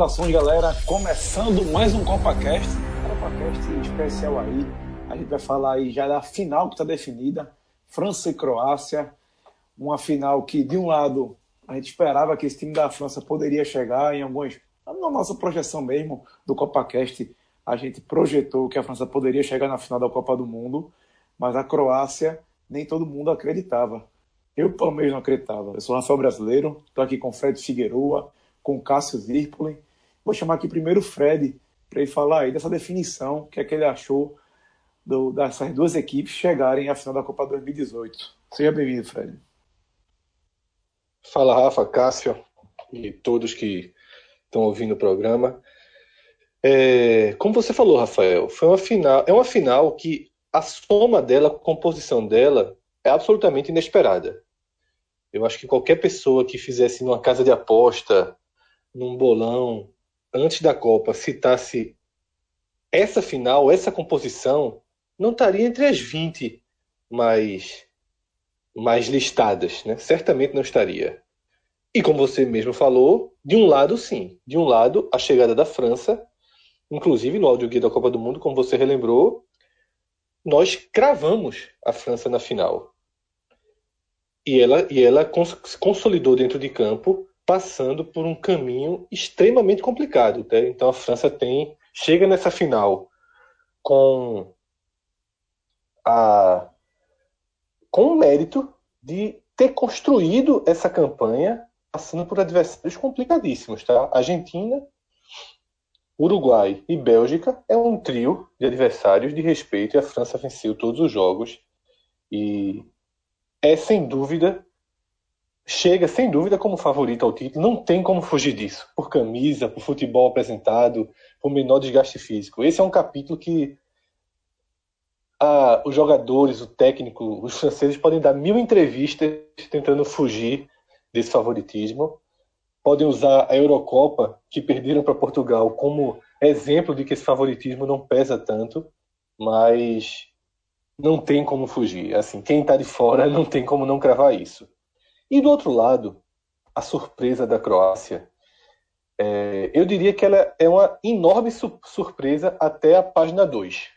Saudações, galera. Começando mais um CopaCast. CopaCast especial aí. A gente vai falar aí já da final que está definida. França e Croácia. Uma final que, de um lado, a gente esperava que esse time da França poderia chegar em alguns... Na nossa projeção mesmo do CopaCast, a gente projetou que a França poderia chegar na final da Copa do Mundo, mas a Croácia nem todo mundo acreditava. Eu, pelo menos, não acreditava. Eu sou Rafael Brasileiro, estou aqui com Fred Figueroa, com Cássio Zirpoli. Vou chamar aqui primeiro o Fred para ele falar aí dessa definição, que é que ele achou do, dessas duas equipes chegarem à final da Copa 2018. Seja bem-vindo, Fred. Fala, Rafa, Cássio e todos que estão ouvindo o programa. É, como você falou, Rafael, foi uma final, é uma final que a soma dela, a composição dela, é absolutamente inesperada. Eu acho que qualquer pessoa que fizesse numa casa de aposta num bolão antes da Copa citasse essa final, essa composição, não estaria entre as 20 mais, mais listadas, né? Certamente não estaria. E como você mesmo falou, de um lado sim, de um lado a chegada da França, inclusive no áudio guia da Copa do Mundo, como você relembrou, nós cravamos a França na final. E ela, e ela se consolidou dentro de campo passando por um caminho extremamente complicado. Tá? Então a França tem chega nessa final com a com o mérito de ter construído essa campanha passando por adversários complicadíssimos, tá? Argentina, Uruguai e Bélgica é um trio de adversários de respeito e a França venceu todos os jogos e é sem dúvida chega sem dúvida como favorito ao título, não tem como fugir disso, por camisa, por futebol apresentado, por menor desgaste físico. Esse é um capítulo que ah, os jogadores, o técnico, os franceses podem dar mil entrevistas tentando fugir desse favoritismo. Podem usar a Eurocopa, que perderam para Portugal, como exemplo de que esse favoritismo não pesa tanto, mas não tem como fugir. Assim, quem está de fora não tem como não cravar isso. E do outro lado, a surpresa da Croácia. É, eu diria que ela é uma enorme su surpresa até a página 2.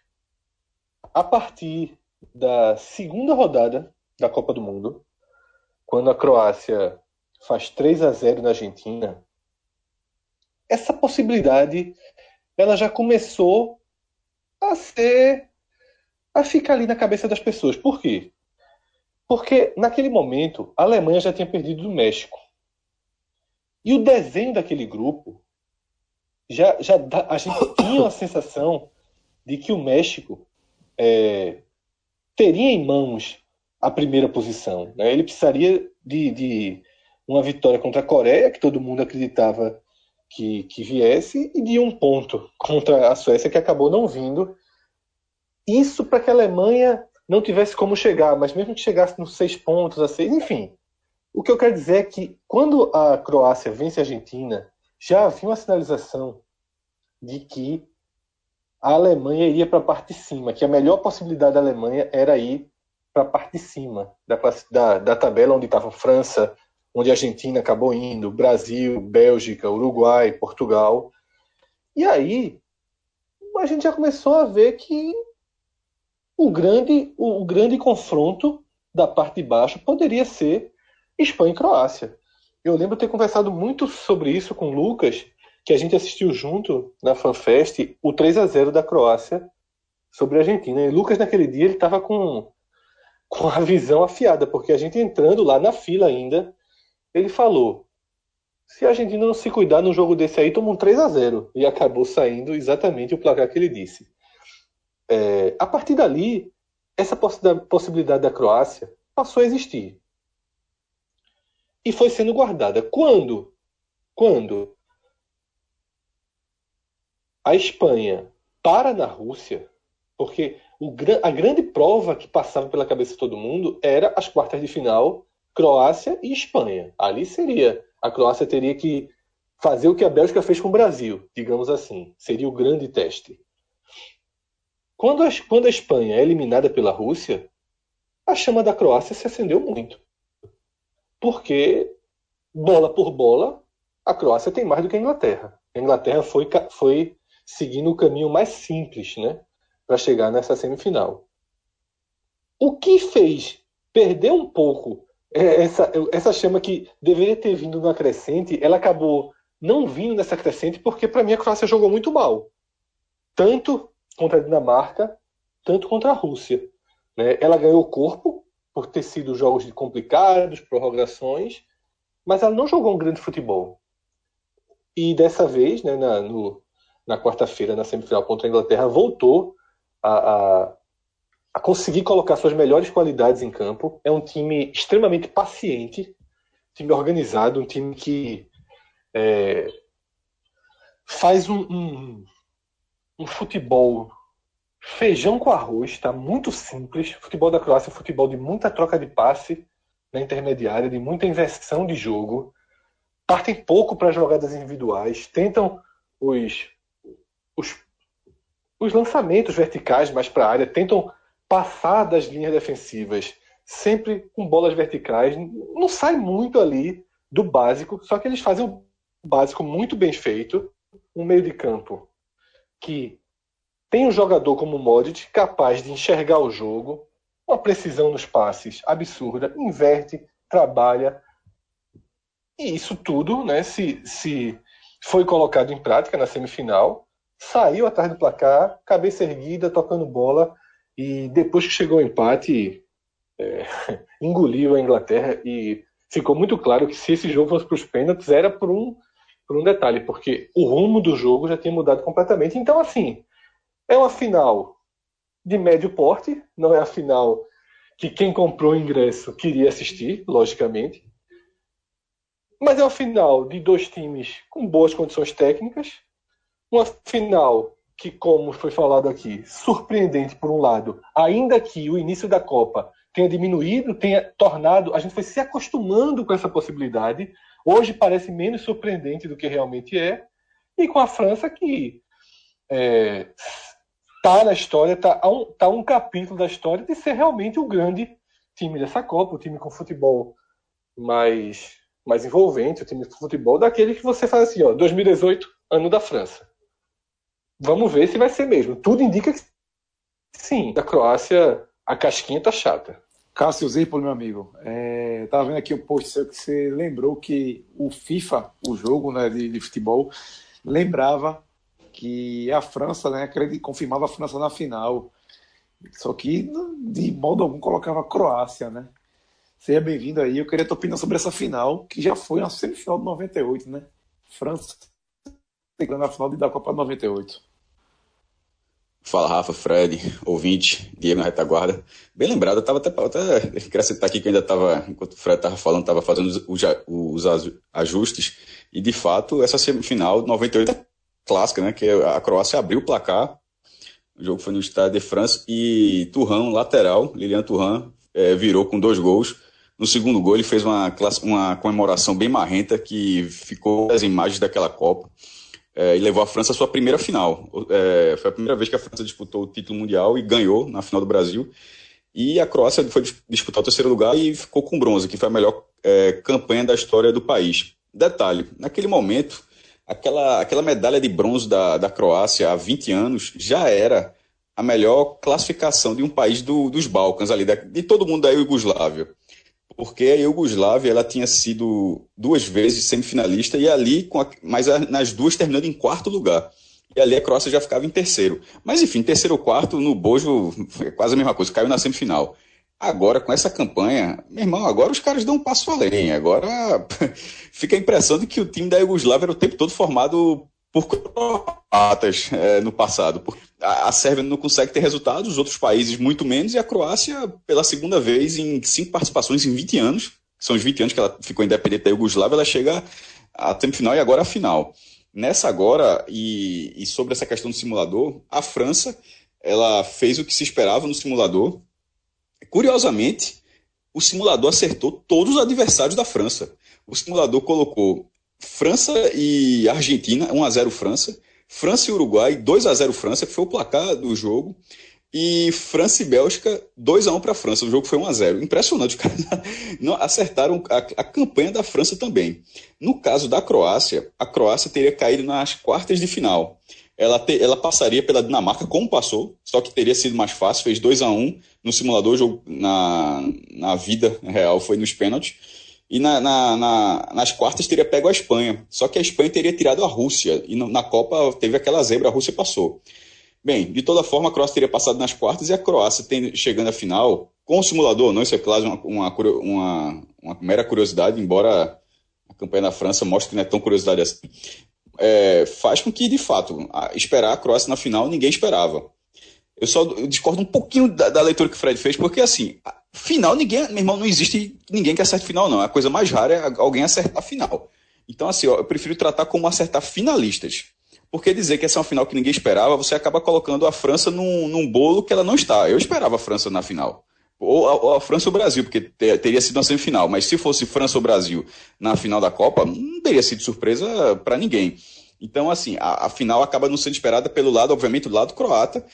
A partir da segunda rodada da Copa do Mundo, quando a Croácia faz 3 a 0 na Argentina, essa possibilidade ela já começou a ser a ficar ali na cabeça das pessoas. Por quê? Porque naquele momento a Alemanha já tinha perdido do México. E o desenho daquele grupo já, já a gente tinha a sensação de que o México é, teria em mãos a primeira posição. Né? Ele precisaria de, de, uma vitória contra a Coreia, que todo mundo acreditava que, que viesse, e de um ponto contra a Suécia, que acabou não vindo. Isso para que a Alemanha não tivesse como chegar, mas mesmo que chegasse nos seis pontos, a seis, enfim. O que eu quero dizer é que quando a Croácia vence a Argentina, já havia uma sinalização de que a Alemanha iria para a parte de cima, que a melhor possibilidade da Alemanha era ir para a parte de cima da, da, da tabela onde estava França, onde a Argentina acabou indo, Brasil, Bélgica, Uruguai, Portugal. E aí a gente já começou a ver que o grande, o, o grande confronto da parte de baixo poderia ser Espanha e Croácia. Eu lembro ter conversado muito sobre isso com o Lucas, que a gente assistiu junto na FanFest o 3 a 0 da Croácia sobre a Argentina. E Lucas, naquele dia, ele estava com, com a visão afiada, porque a gente entrando lá na fila ainda, ele falou: se a Argentina não se cuidar no jogo desse aí, toma um 3 a 0 E acabou saindo exatamente o placar que ele disse. É, a partir dali, essa possibilidade da Croácia passou a existir. E foi sendo guardada. Quando? Quando a Espanha para na Rússia, porque o, a grande prova que passava pela cabeça de todo mundo era as quartas de final, Croácia e Espanha. Ali seria. A Croácia teria que fazer o que a Bélgica fez com o Brasil, digamos assim. Seria o grande teste. Quando a, quando a Espanha é eliminada pela Rússia, a chama da Croácia se acendeu muito. Porque, bola por bola, a Croácia tem mais do que a Inglaterra. A Inglaterra foi, foi seguindo o caminho mais simples, né? Para chegar nessa semifinal. O que fez perder um pouco é, essa, essa chama que deveria ter vindo na crescente, ela acabou não vindo nessa crescente porque, para mim, a Croácia jogou muito mal. Tanto contra a Dinamarca, tanto contra a Rússia. Né? Ela ganhou corpo por ter sido jogos complicados, prorrogações, mas ela não jogou um grande futebol. E dessa vez, né, na, na quarta-feira, na semifinal contra a Inglaterra, voltou a, a, a, conseguir colocar suas melhores qualidades em campo. É um time extremamente paciente, time organizado, um time que é, faz um, um, um, futebol feijão com arroz, está muito simples. O futebol da Croácia é um futebol de muita troca de passe na intermediária, de muita inversão de jogo. Partem pouco para jogadas individuais, tentam os, os, os lançamentos verticais mais para a área, tentam passar das linhas defensivas, sempre com bolas verticais. Não sai muito ali do básico, só que eles fazem o básico muito bem feito, um meio de campo que tem um jogador como Modric capaz de enxergar o jogo, uma precisão nos passes absurda, inverte, trabalha. E isso tudo, né, se, se foi colocado em prática na semifinal, saiu atrás do placar, cabeça erguida, tocando bola, e depois que chegou o empate, é, engoliu a Inglaterra e ficou muito claro que se esse jogo fosse para os pênaltis, era por um, por um detalhe, porque o rumo do jogo já tinha mudado completamente. Então, assim, é uma final de médio porte, não é a final que quem comprou o ingresso queria assistir, logicamente. Mas é uma final de dois times com boas condições técnicas. Uma final que, como foi falado aqui, surpreendente por um lado, ainda que o início da Copa tenha diminuído, tenha tornado, a gente foi se acostumando com essa possibilidade. Hoje parece menos surpreendente do que realmente é. E com a França que é, tá na história, tá um, tá um capítulo da história de ser realmente o grande time dessa Copa, o time com futebol mais, mais envolvente, o time de futebol daquele que você faz assim, ó, 2018, ano da França. Vamos ver se vai ser mesmo. Tudo indica que sim. Da Croácia, a casquinha tá chata. Cássio Zirpoli, meu amigo, é, vendo aqui um post seu que você lembrou que o FIFA, o jogo né, de, de futebol, lembrava que a França, né, confirmava a França na final. Só que de modo algum colocava a Croácia, né? Seja bem-vindo aí. Eu queria tua opinião sobre essa final, que já foi uma semifinal de 98, né? França chegando na final da Copa 98. Fala, Rafa, Fred, ouvinte, Diego na retaguarda. Bem lembrado, eu tava até, até queria citar aqui que eu ainda estava, enquanto o Fred estava falando, estava fazendo os, os, ajustes, e de fato, essa semifinal 98 clássica, né? Que a Croácia abriu o placar. O jogo foi no Stade de France e Turhan, lateral, Lilian Turhan, é, virou com dois gols. No segundo gol, ele fez uma, uma comemoração bem marrenta que ficou as imagens daquela Copa é, e levou a França à sua primeira final. É, foi a primeira vez que a França disputou o título mundial e ganhou na final do Brasil. E a Croácia foi disputar o terceiro lugar e ficou com bronze, que foi a melhor é, campanha da história do país. Detalhe: naquele momento, aquela, aquela medalha de bronze da, da Croácia há 20 anos já era a melhor classificação de um país do, dos Balcãs, ali, de todo mundo da Iugoslávia. Porque a Iugoslávia ela tinha sido duas vezes semifinalista e ali, com a, mas nas duas terminando em quarto lugar. E ali a Croácia já ficava em terceiro. Mas enfim, terceiro ou quarto, no Bojo, é quase a mesma coisa, caiu na semifinal. Agora, com essa campanha, meu irmão, agora os caras dão um passo além. Agora fica a impressão de que o time da Iugoslávia era o tempo todo formado por croatas é, no passado. A, a Sérvia não consegue ter resultados, os outros países muito menos, e a Croácia, pela segunda vez em cinco participações em 20 anos, são os 20 anos que ela ficou independente da Iugoslávia, ela chega à semifinal e agora à final. Nessa agora, e, e sobre essa questão do simulador, a França ela fez o que se esperava no simulador, Curiosamente, o simulador acertou todos os adversários da França. O simulador colocou França e Argentina, 1 a 0 França, França e Uruguai, 2 a 0 França, que foi o placar do jogo. E França e Bélgica, 2x1 para a França. O jogo foi 1x0. Impressionante. Os caras não acertaram a, a, campanha da França também. No caso da Croácia, a Croácia teria caído nas quartas de final. Ela, te, ela passaria pela Dinamarca como passou, só que teria sido mais fácil. Fez 2 a 1 no simulador, jogo na, na vida real foi nos pênaltis. E na, na, na, nas quartas teria pego a Espanha. Só que a Espanha teria tirado a Rússia. E na Copa teve aquela zebra, a Rússia passou. Bem, de toda forma, a Croácia teria passado nas quartas e a Croácia tem, chegando à final, com o simulador, não, isso é claro, uma, uma, uma, uma mera curiosidade, embora a campanha da França mostre que não é tão curiosidade assim, é, faz com que, de fato, a, esperar a Croácia na final ninguém esperava. Eu só discordo um pouquinho da, da, leitura que o Fred fez, porque assim, final, ninguém, meu irmão, não existe ninguém que acerte final, não. A coisa mais rara é alguém acertar final. Então, assim, ó, eu prefiro tratar como acertar finalistas. Porque dizer que essa é uma final que ninguém esperava, você acaba colocando a França num, num bolo que ela não está. Eu esperava a França na final. Ou a, ou a França ou o Brasil, porque ter, teria sido uma semifinal. Mas se fosse França ou Brasil na final da Copa, não teria sido surpresa para ninguém. Então, assim, a, a, final acaba não sendo esperada pelo lado, obviamente, do lado croata,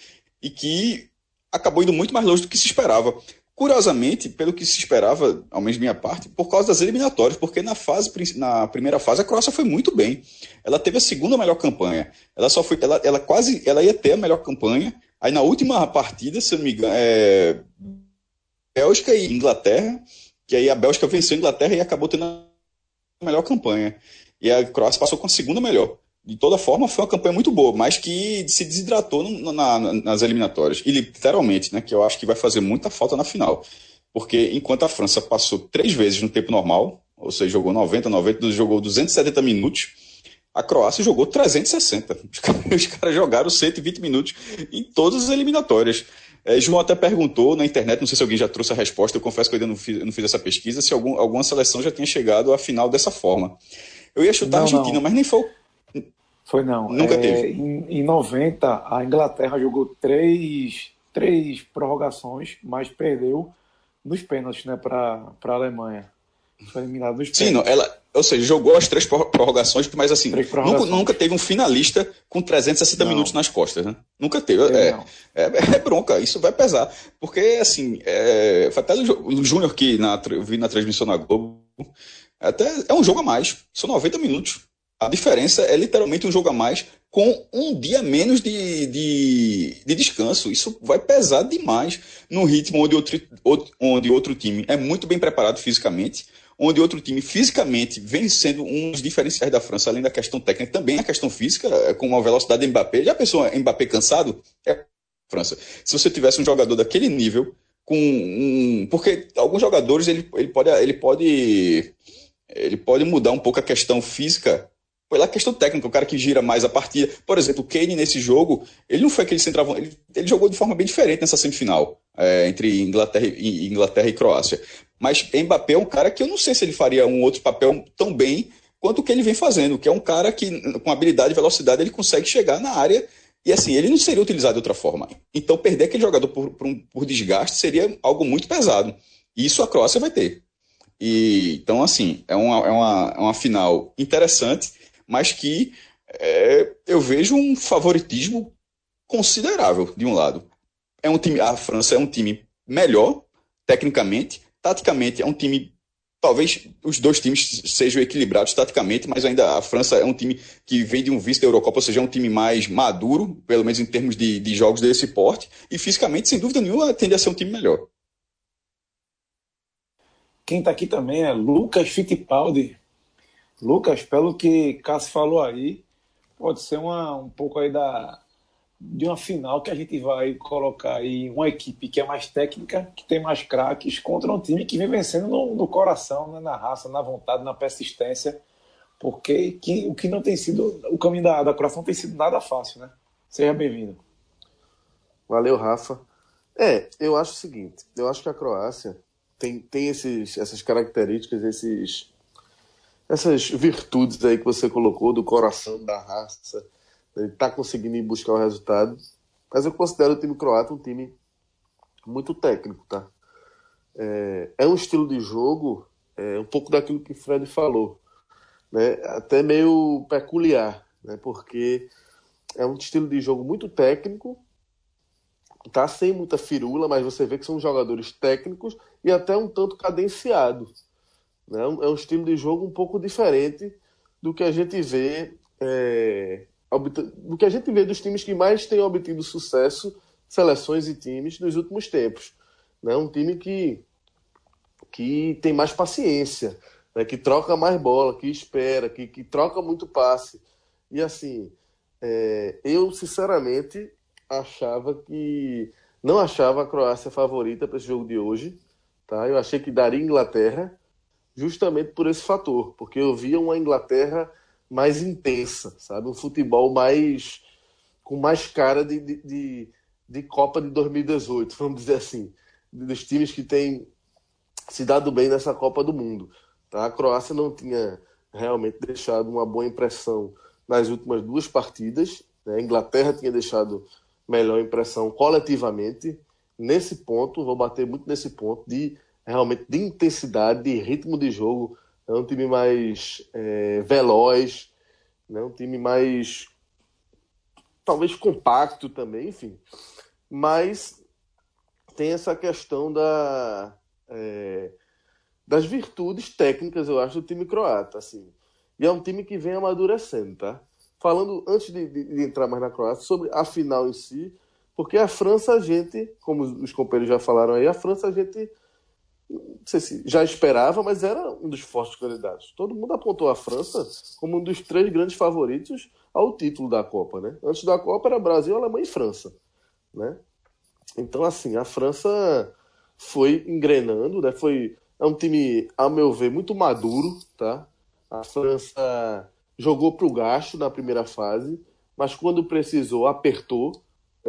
e que acabou indo muito mais longe do que se esperava. Curiosamente, pelo que se esperava, ao menos minha parte, por causa das eliminatórias, porque na fase na primeira fase a Croácia foi muito bem. Ela teve a segunda melhor campanha. Ela só foi, ela, ela quase, ela ia ter a melhor campanha. Aí na última partida, se eu não me engano, é, Bélgica e Inglaterra, que aí a Bélgica venceu a Inglaterra e acabou tendo a melhor campanha. E a Croácia passou com a segunda melhor de toda forma, foi uma campanha muito boa, mas que se desidratou no, na, nas eliminatórias. E literalmente, né, que eu acho que vai fazer muita falta na final. Porque enquanto a França passou três vezes no tempo normal, ou seja, jogou 90, 90, jogou 270 minutos, a Croácia jogou 360. Os caras, os caras jogaram 120 minutos em todas as eliminatórias. É, João até perguntou na internet, não sei se alguém já trouxe a resposta, eu confesso que eu ainda não fiz, não fiz essa pesquisa, se algum, alguma seleção já tinha chegado à final dessa forma. Eu ia chutar não, a Argentina, não. mas nem foi foi não. Nunca é, teve. Em, em 90, a Inglaterra jogou três, três prorrogações, mas perdeu nos pênaltis, né, para a Alemanha. Foi eliminado nos pênaltis. Sim, não, ela, ou seja, jogou as três prorrogações, mas assim, nunca, nunca, teve um finalista com 360 não. minutos nas costas, né? Nunca teve. É, é, é, bronca, isso vai pesar. Porque, assim, é, até o Júnior que na, vi na transmissão na Globo, até é um jogo a mais. São 90 minutos. A diferença é literalmente um jogo a mais com um dia menos de, de, de descanso. Isso vai pesar demais no ritmo onde outro, onde outro time é muito bem preparado fisicamente, onde outro time fisicamente vem sendo um dos diferenciais da França, além da questão técnica, também a questão física, é, com a velocidade de Mbappé. Já pensou Mbappé cansado? É França. Se você tivesse um jogador daquele nível, com um. Porque alguns jogadores ele, ele, pode, ele, pode, ele pode mudar um pouco a questão física pela questão técnica, o cara que gira mais a partida. Por exemplo, o Kane nesse jogo, ele não foi aquele centroavante, ele, ele jogou de forma bem diferente nessa semifinal, é, entre Inglaterra e, Inglaterra e Croácia. Mas Mbappé é um cara que eu não sei se ele faria um outro papel tão bem quanto o que ele vem fazendo, que é um cara que, com habilidade e velocidade, ele consegue chegar na área e assim, ele não seria utilizado de outra forma. Então, perder aquele jogador por, por, um, por desgaste seria algo muito pesado. E isso a Croácia vai ter. E, então, assim, é uma, é uma, é uma final interessante mas que é, eu vejo um favoritismo considerável de um lado. É um time, a França é um time melhor tecnicamente, taticamente é um time talvez os dois times sejam equilibrados taticamente, mas ainda a França é um time que vem de um vice da Eurocopa, ou seja, é um time mais maduro, pelo menos em termos de, de jogos desse porte, e fisicamente, sem dúvida nenhuma, tende a ser um time melhor. Quem está aqui também é Lucas Fittipaldi, Lucas, pelo que Cássio falou aí, pode ser uma, um pouco aí da, de uma final que a gente vai colocar aí uma equipe que é mais técnica, que tem mais craques, contra um time que vem vencendo no, no coração, né, na raça, na vontade, na persistência, porque que, o que não tem sido, o caminho da, da Croácia não tem sido nada fácil, né? Seja bem-vindo. Valeu, Rafa. É, eu acho o seguinte, eu acho que a Croácia tem, tem esses, essas características, esses essas virtudes aí que você colocou do coração da raça, ele está conseguindo ir buscar o resultado. Mas eu considero o time croata um time muito técnico, tá? É, é um estilo de jogo é, um pouco daquilo que o Fred falou, né? Até meio peculiar, né? Porque é um estilo de jogo muito técnico, tá sem muita firula, mas você vê que são jogadores técnicos e até um tanto cadenciados. Né? É um estilo de jogo um pouco diferente do que a gente vê é, do que a gente vê dos times que mais têm obtido sucesso, seleções e times nos últimos tempos. Né? Um time que, que tem mais paciência, né? que troca mais bola, que espera, que, que troca muito passe. E assim, é, eu sinceramente achava que. Não achava a Croácia favorita para esse jogo de hoje. Tá? Eu achei que daria Inglaterra, justamente por esse fator, porque eu via uma Inglaterra mais intensa, sabe? Um futebol mais. com mais cara de, de, de, de Copa de 2018, vamos dizer assim. Dos times que têm se dado bem nessa Copa do Mundo. Tá? A Croácia não tinha realmente deixado uma boa impressão nas últimas duas partidas. Né? A Inglaterra tinha deixado melhor impressão coletivamente. Nesse ponto, vou bater muito nesse ponto de realmente de intensidade, de ritmo de jogo. É um time mais é, veloz, né? um time mais talvez compacto também, enfim. Mas tem essa questão da, é, das virtudes técnicas, eu acho, do time croata. Assim. E é um time que vem amadurecendo, tá? Falando, antes de, de, de entrar mais na Croácia, sobre a final em si, porque a França, a gente, como os companheiros já falaram aí, a França, a gente não sei se já esperava, mas era um dos fortes candidatos. Todo mundo apontou a França como um dos três grandes favoritos ao título da Copa, né? Antes da Copa era Brasil, Alemanha e França, né? Então, assim, a França foi engrenando, né? Foi é um time, a meu ver, muito maduro, tá? A França jogou para o gasto na primeira fase, mas quando precisou, apertou.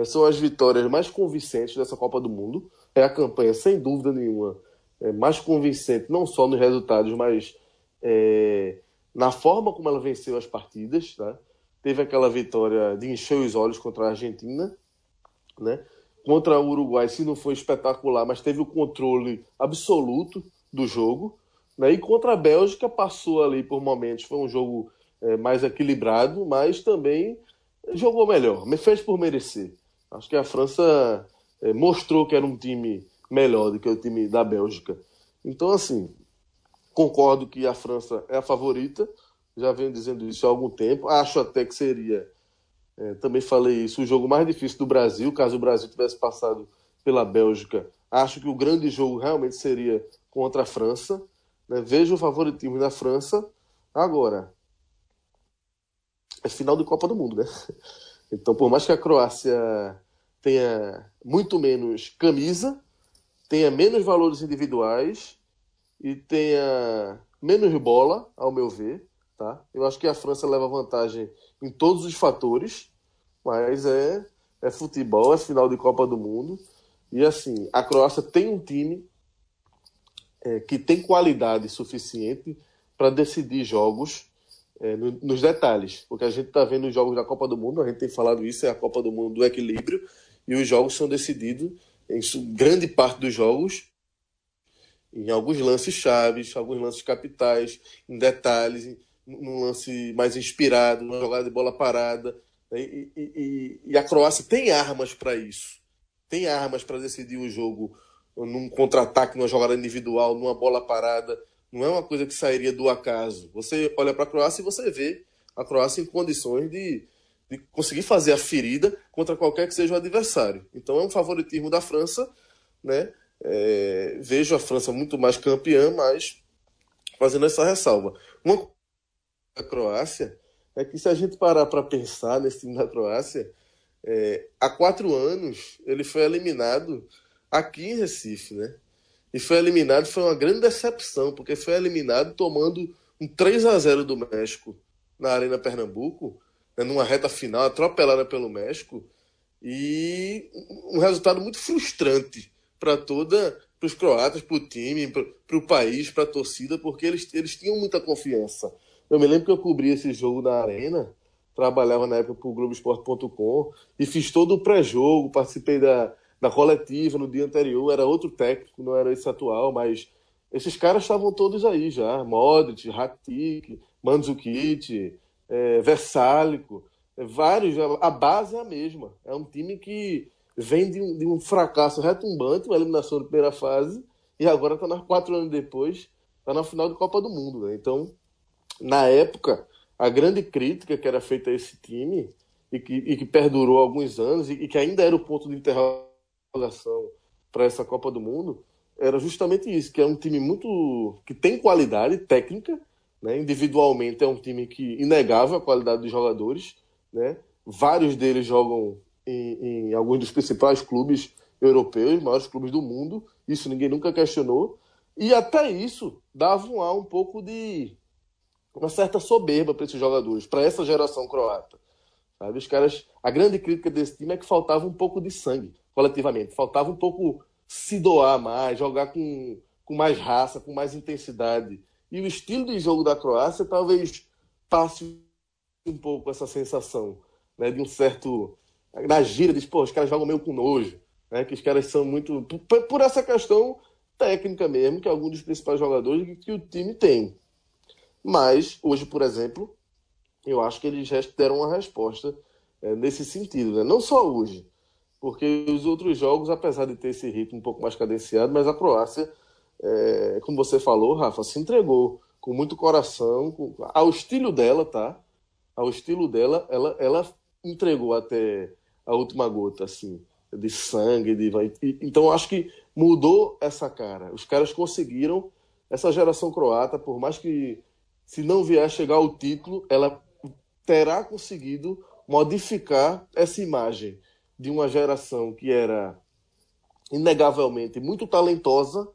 São as vitórias mais convincentes dessa Copa do Mundo. É a campanha, sem dúvida nenhuma, mais convincente, não só nos resultados, mas é, na forma como ela venceu as partidas. Tá? Teve aquela vitória de encher os olhos contra a Argentina, né? contra o Uruguai, se não foi espetacular, mas teve o controle absoluto do jogo. Né? E contra a Bélgica passou ali por momentos, foi um jogo é, mais equilibrado, mas também jogou melhor, me fez por merecer. Acho que a França é, mostrou que era um time melhor do que o time da Bélgica. Então, assim, concordo que a França é a favorita, já venho dizendo isso há algum tempo. Acho até que seria, é, também falei isso, o jogo mais difícil do Brasil, caso o Brasil tivesse passado pela Bélgica. Acho que o grande jogo realmente seria contra a França. Né? Vejo o favoritismo da França. Agora, é final de Copa do Mundo, né? Então, por mais que a Croácia tenha muito menos camisa, tenha menos valores individuais e tenha menos bola, ao meu ver, tá? Eu acho que a França leva vantagem em todos os fatores, mas é, é futebol, é final de Copa do Mundo. E assim, a Croácia tem um time é, que tem qualidade suficiente para decidir jogos é, no, nos detalhes, porque a gente está vendo os jogos da Copa do Mundo, a gente tem falado isso, é a Copa do Mundo do equilíbrio, e os jogos são decididos, em grande parte dos jogos, em alguns lances chaves, alguns lances capitais, em detalhes, num lance mais inspirado, numa jogada de bola parada. Né? E, e, e a Croácia tem armas para isso. Tem armas para decidir o jogo num contra-ataque, numa jogada individual, numa bola parada. Não é uma coisa que sairia do acaso. Você olha para a Croácia e você vê a Croácia em condições de, de conseguir fazer a ferida contra qualquer que seja o adversário. Então é um favoritismo da França, né? É, vejo a França muito mais campeã, mas fazendo essa ressalva. Uma da Croácia é que se a gente parar para pensar nesse time da Croácia, é, há quatro anos ele foi eliminado aqui em Recife, né? e foi eliminado, foi uma grande decepção, porque foi eliminado tomando um 3 a 0 do México na Arena Pernambuco, né, numa reta final, atropelada pelo México, e um resultado muito frustrante para toda para os croatas, para o time, para o país, para a torcida, porque eles, eles tinham muita confiança. Eu me lembro que eu cobri esse jogo na Arena, trabalhava na época para o Globoesporte.com e fiz todo o pré-jogo, participei da, da coletiva no dia anterior, era outro técnico, não era esse atual, mas esses caras estavam todos aí já. Modric, Rakitic, Mandzukic, é, Versálico, é, vários. A base é a mesma. É um time que vem de um, de um fracasso retumbante, uma eliminação da primeira fase, e agora está quatro anos depois, está na final da Copa do Mundo. Né? Então, na época, a grande crítica que era feita a esse time, e que, e que perdurou alguns anos, e, e que ainda era o ponto de interrogação para essa Copa do Mundo, era justamente isso, que é um time muito que tem qualidade técnica, né? individualmente é um time que inegável a qualidade dos jogadores, né? Vários deles jogam em, em alguns dos principais clubes europeus, maiores clubes do mundo, isso ninguém nunca questionou. E até isso dava um ar um pouco de uma certa soberba para esses jogadores, para essa geração croata. Sabe? Os caras, a grande crítica desse time é que faltava um pouco de sangue, coletivamente. Faltava um pouco se doar mais, jogar com, com mais raça, com mais intensidade. E o estilo de jogo da Croácia talvez passe um pouco essa sensação né, de um certo. Na gira, diz, pô, os caras jogam meio com nojo, né, que os caras são muito. Por, por essa questão técnica mesmo, que é algum dos principais jogadores que, que o time tem. Mas, hoje, por exemplo, eu acho que eles deram uma resposta é, nesse sentido. Né? Não só hoje, porque os outros jogos, apesar de ter esse ritmo um pouco mais cadenciado, mas a Croácia, é, como você falou, Rafa, se entregou com muito coração, com, ao estilo dela, tá? Ao estilo dela, ela, ela entregou até a última gota, assim, de sangue, de então acho que mudou essa cara. Os caras conseguiram essa geração croata, por mais que se não vier chegar o título, ela terá conseguido modificar essa imagem de uma geração que era inegavelmente muito talentosa,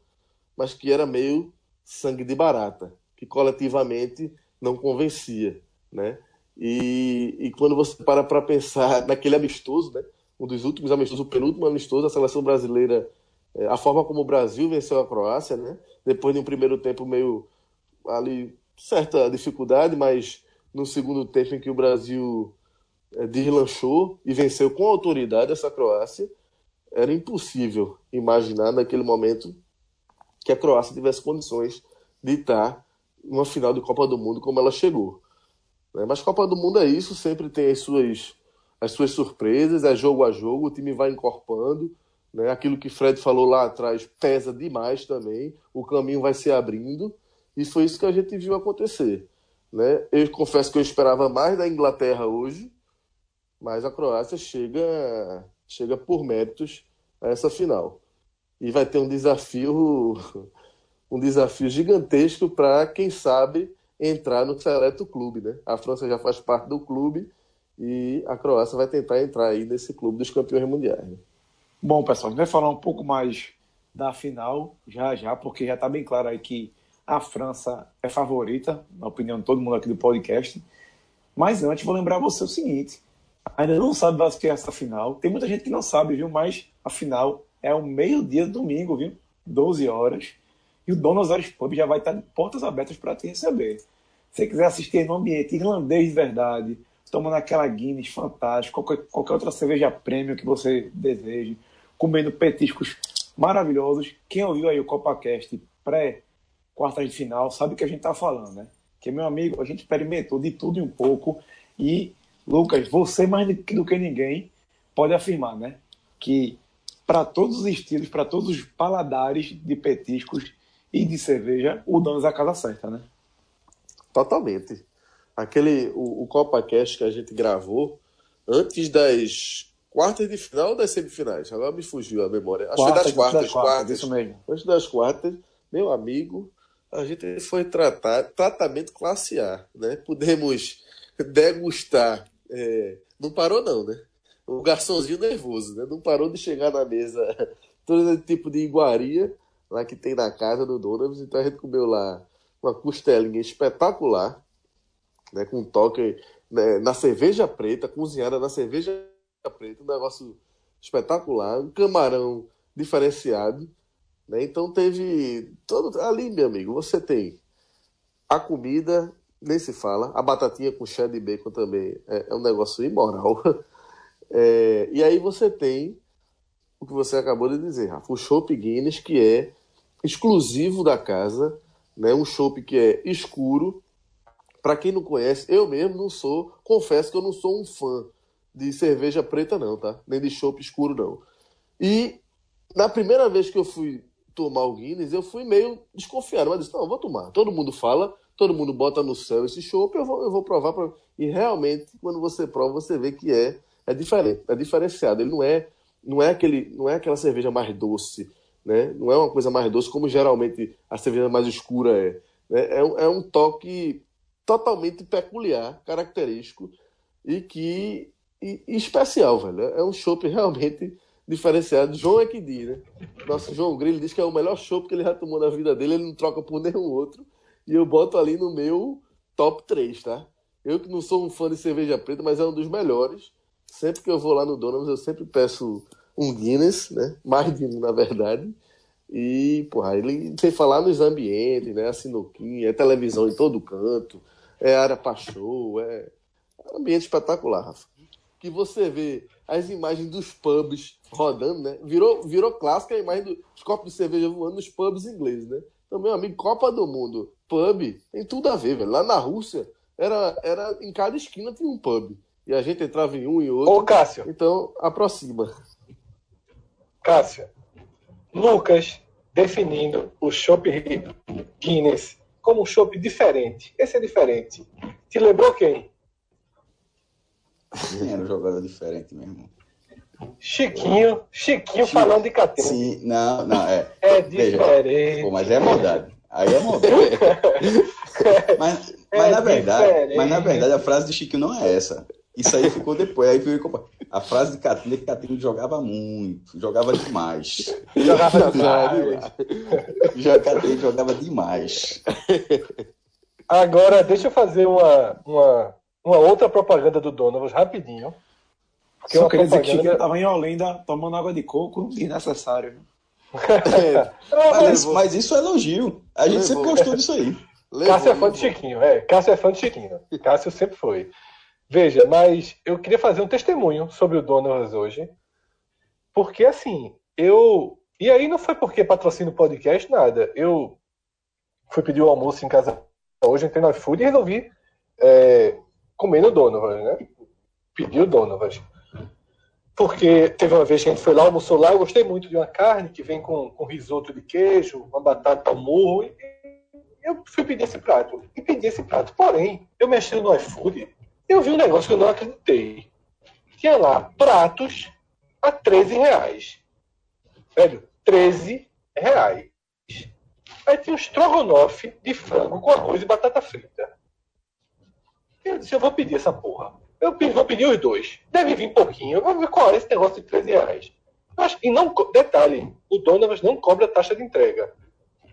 mas que era meio sangue de barata, que coletivamente não convencia, né? E, e quando você para para pensar naquele amistoso, né? Um dos últimos amistosos, o penúltimo amistoso, a seleção brasileira, é, a forma como o Brasil venceu a Croácia, né? Depois de um primeiro tempo meio ali certa dificuldade, mas no segundo tempo em que o Brasil é, deslanchou e venceu com autoridade essa Croácia, era impossível imaginar naquele momento que a Croácia tivesse condições de estar numa final de Copa do Mundo como ela chegou. Né? Mas Copa do Mundo é isso, sempre tem as suas, as suas surpresas, é jogo a jogo, o time vai encorpando. Né? Aquilo que Fred falou lá atrás pesa demais também, o caminho vai se abrindo, e foi isso que a gente viu acontecer. Né? Eu confesso que eu esperava mais da Inglaterra hoje, mas a Croácia chega, chega por méritos a essa final. E vai ter um desafio, um desafio gigantesco para, quem sabe, entrar no seleto clube. Né? A França já faz parte do clube e a Croácia vai tentar entrar aí nesse clube dos campeões mundiais. Né? Bom, pessoal, a gente vai falar um pouco mais da final já já, porque já está bem claro aí que a França é favorita, na opinião de todo mundo aqui do podcast. Mas antes, vou lembrar você o seguinte: ainda não sabe basquear essa final. Tem muita gente que não sabe, viu? Mas a final é o meio-dia domingo, viu? 12 horas. E o Donos Horas Pub já vai estar de portas abertas para te receber. Se você quiser assistir no ambiente irlandês de verdade, tomando aquela Guinness fantástica, qualquer, qualquer outra cerveja premium que você deseje, comendo petiscos maravilhosos. Quem ouviu aí o CopaCast pré quarta de final sabe o que a gente está falando, né? Que, meu amigo, a gente experimentou de tudo e um pouco e Lucas, você mais do que ninguém pode afirmar, né? Que para todos os estilos, para todos os paladares de petiscos e de cerveja, o Donos é a casa certa, né? Totalmente. Aquele, o, o Copa Cash que a gente gravou antes das quartas de final ou das semifinais? Agora me fugiu a memória. Acho Quarta, que das quartas, das quartas, quartas, isso mesmo. Antes das quartas, meu amigo, a gente foi tratar tratamento classe A, né? Podemos degustar é, não parou não, né? O garçomzinho nervoso, né? Não parou de chegar na mesa todo esse tipo de iguaria lá que tem na casa do Donovan. Então a gente comeu lá uma costelinha espetacular, né? Com um toque né? na cerveja preta, cozinhada na cerveja preta, um negócio espetacular, um camarão diferenciado, né? Então teve todo ali, meu amigo, você tem a comida, nem se fala. A batatinha com cheddar de bacon também é, é um negócio imoral. É, e aí você tem o que você acabou de dizer, Rafa, o Chopp Guinness, que é exclusivo da casa, né? um chopp que é escuro. Para quem não conhece, eu mesmo não sou, confesso que eu não sou um fã de cerveja preta, não, tá? Nem de chopp escuro, não. E na primeira vez que eu fui tomar o Guinness, eu fui meio desconfiado, mas disse, não, vou tomar. Todo mundo fala, todo mundo bota no céu esse chopp, eu vou, eu vou provar. Pra... E realmente, quando você prova, você vê que é, é diferente, é diferenciado. Ele não é, não é, aquele, não é aquela cerveja mais doce, né? Não é uma coisa mais doce como geralmente a cerveja mais escura é. Né? É, um, é um toque totalmente peculiar, característico e que e, e especial, velho. É um chopp realmente diferenciado. João é que diz, né? Nosso João Grilo diz que é o melhor chopp que ele já tomou na vida dele, ele não troca por nenhum outro. E eu boto ali no meu top 3, tá? Eu que não sou um fã de cerveja preta, mas é um dos melhores. Sempre que eu vou lá no Donamas, eu sempre peço um Guinness, né? Mais de um, na verdade. E, porra, ele sem falar nos ambientes, né? A sinuquinha, é televisão em todo canto, é área para show, é ambiente espetacular, Rafa. Que você vê as imagens dos pubs rodando, né? Virou, virou clássica a imagem dos copos de cerveja voando nos pubs ingleses, né? Então, meu amigo, Copa do Mundo, pub, tem tudo a ver, velho. Lá na Rússia, era, era em cada esquina tinha um pub. E a gente entrava em um e outro. Ô, Cássio. Então, aproxima. Cássio, Lucas definindo o Chopp Guinness como um chopp diferente. Esse é diferente. Te lembrou quem? Era um jogador diferente mesmo. Chiquinho, Chiquinho Chico. falando de catena. Sim, não, não, é. É diferente. Veja, pô, mas é maldade. Aí é maldade. mas, mas é na verdade, mas na verdade a frase de Chiquinho não é essa. Isso aí ficou depois. Aí ficou a frase de Catinha que Catinha jogava muito, jogava demais. Jogava demais. Já Catinha jogava demais. Agora, deixa eu fazer uma, uma, uma outra propaganda do Donovan, rapidinho. Porque Só queria propaganda... dizer que eu estava em Olinda tomando água de coco desnecessário. É. mas, mas, isso é elogio. A gente Levou. sempre gostou disso aí. Levou, Cássio é fã de Chiquinho, é. Cássio é fã de Chiquinho. Cássio sempre foi. Veja, mas eu queria fazer um testemunho sobre o Donovan hoje. Porque assim, eu. E aí não foi porque patrocínio o podcast, nada. Eu fui pedir o um almoço em casa hoje, entrei no iFood e resolvi é, comer no Donovan, né? Pedi o Donovan. Porque teve uma vez que a gente foi lá, almoçou lá, eu gostei muito de uma carne que vem com, com risoto de queijo, uma batata ao murro. E eu fui pedir esse prato. E pedi esse prato. Porém, eu mexendo no iFood, eu vi um negócio que eu não acreditei. Tinha lá pratos a 13 reais. Velho, 13 reais. Aí tinha um estrogonofe de frango com arroz e batata frita. Eu disse, eu vou pedir essa porra. Eu vou pedir os dois. Deve vir pouquinho. Eu vou ver qual é esse negócio de 13 reais. Acho, e não, detalhe, o Donovan não cobra taxa de entrega.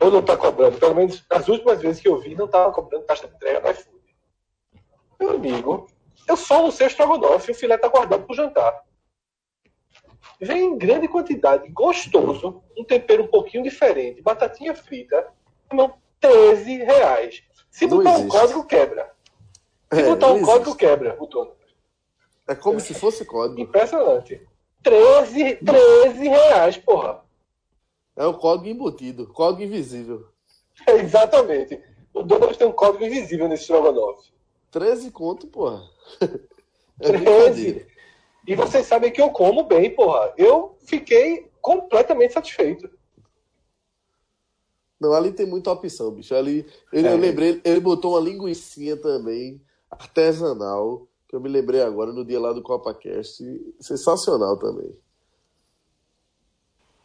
Ou não está cobrando. Pelo menos as últimas vezes que eu vi, não estava cobrando taxa de entrega no. Meu amigo, eu só não sei estrogonofe e o filé está guardado para o jantar. Vem em grande quantidade, gostoso, um tempero um pouquinho diferente, batatinha frita, não, 13 reais. Se não botar existe. um código, quebra. Se é, botar um existe. código, quebra o dono. É como é. se fosse código. Impressionante. 13, 13 reais, porra. É o código embutido, código invisível. É, exatamente. O Douglas tem um código invisível nesse estrogonofe. 13 conto, porra. É 13. E vocês sabem que eu como bem, porra. Eu fiquei completamente satisfeito. Não, ali tem muita opção, bicho. Ali, ele, é. eu lembrei, ele botou uma linguiçinha também, artesanal, que eu me lembrei agora no dia lá do CopaCast. Sensacional também.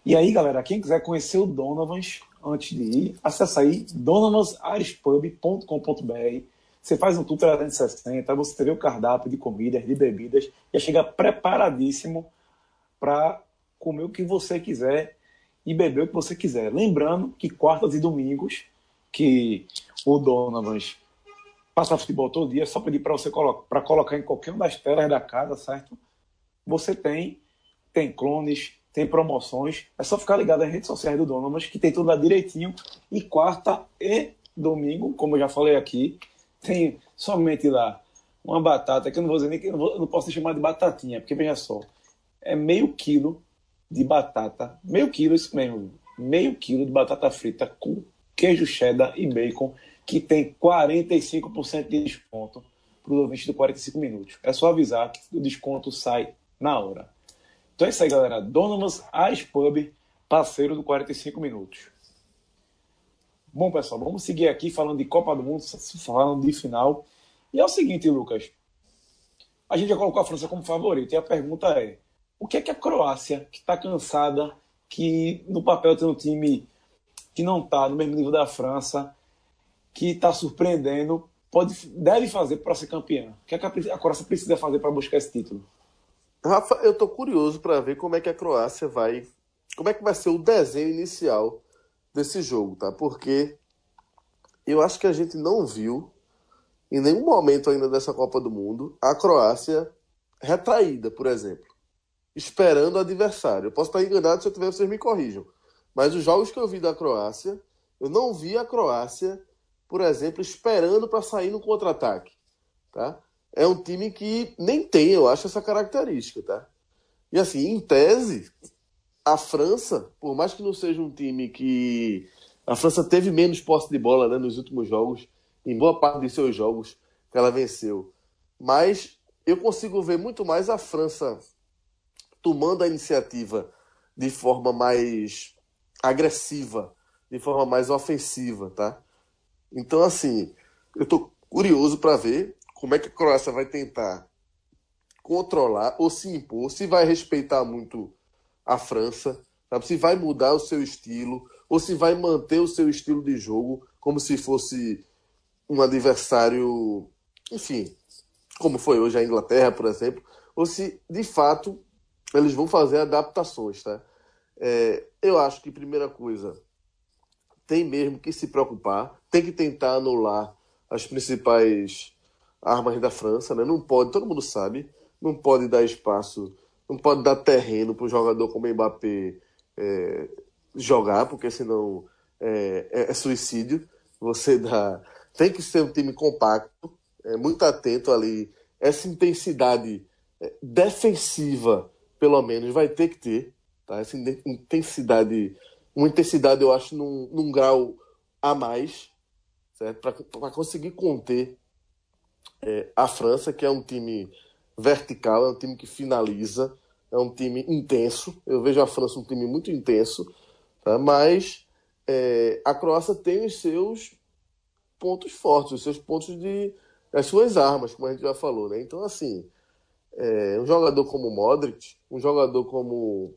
E aí, galera, quem quiser conhecer o Donovans, antes de ir, acessa aí donovansarispub.com.br você faz um tour 360, você vê o cardápio de comidas, de bebidas, já chega preparadíssimo para comer o que você quiser e beber o que você quiser. Lembrando que quartas e domingos, que o Donovan passa futebol todo dia, só pedir para você para colocar em qualquer uma das telas da casa, certo? Você tem, tem clones, tem promoções. É só ficar ligado às redes sociais do Donovan, que tem tudo lá direitinho. E quarta e domingo, como eu já falei aqui, tem somente lá uma batata, que eu não vou dizer nem que eu não, posso chamar de batatinha, porque veja só, é meio quilo de batata, meio quilo, isso mesmo, meio quilo de batata frita com queijo cheddar e bacon, que tem 45% de desconto para os ouvintes do 45 minutos. É só avisar que o desconto sai na hora. Então é isso aí, galera. Donovan's Ice Pub, parceiro do 45 minutos. Bom, pessoal, vamos seguir aqui falando de Copa do Mundo, falando de final. E é o seguinte, Lucas. A gente já colocou a França como favorito. E a pergunta é: o que é que a Croácia, que está cansada, que no papel tem um time que não está no mesmo nível da França, que está surpreendendo, pode, deve fazer para ser campeã? O que, é que a Croácia precisa fazer para buscar esse título? Rafa, eu estou curioso para ver como é que a Croácia vai. Como é que vai ser o desenho inicial desse jogo, tá? Porque eu acho que a gente não viu em nenhum momento ainda dessa Copa do Mundo a Croácia retraída, por exemplo, esperando o adversário. Eu posso estar enganado, se eu tiver, vocês me corrijam. Mas os jogos que eu vi da Croácia, eu não vi a Croácia, por exemplo, esperando para sair no contra-ataque, tá? É um time que nem tem, eu acho, essa característica, tá? E assim, em tese, a França, por mais que não seja um time que. A França teve menos posse de bola né, nos últimos jogos, em boa parte de seus jogos que ela venceu. Mas eu consigo ver muito mais a França tomando a iniciativa de forma mais agressiva, de forma mais ofensiva, tá? Então, assim, eu tô curioso para ver como é que a Croácia vai tentar controlar ou se impor, se vai respeitar muito a França, sabe? se vai mudar o seu estilo, ou se vai manter o seu estilo de jogo como se fosse um adversário, enfim, como foi hoje a Inglaterra, por exemplo, ou se de fato eles vão fazer adaptações, tá? É, eu acho que primeira coisa tem mesmo que se preocupar, tem que tentar anular as principais armas da França, né? Não pode, todo mundo sabe, não pode dar espaço não pode dar terreno para um jogador como Mbappé é, jogar, porque senão é, é, é, suicídio. Você dá. Tem que ser um time compacto, é, muito atento ali. Essa intensidade é, defensiva, pelo menos, vai ter que ter. Tá? Essa intensidade. Uma intensidade, eu acho, num, num grau a mais, para conseguir conter é, a França, que é um time vertical, é um time que finaliza, é um time intenso. Eu vejo a França um time muito intenso, tá? mas é, a Croácia tem os seus pontos fortes, os seus pontos de. as suas armas, como a gente já falou. Né? Então, assim, é, um jogador como Modric, um jogador como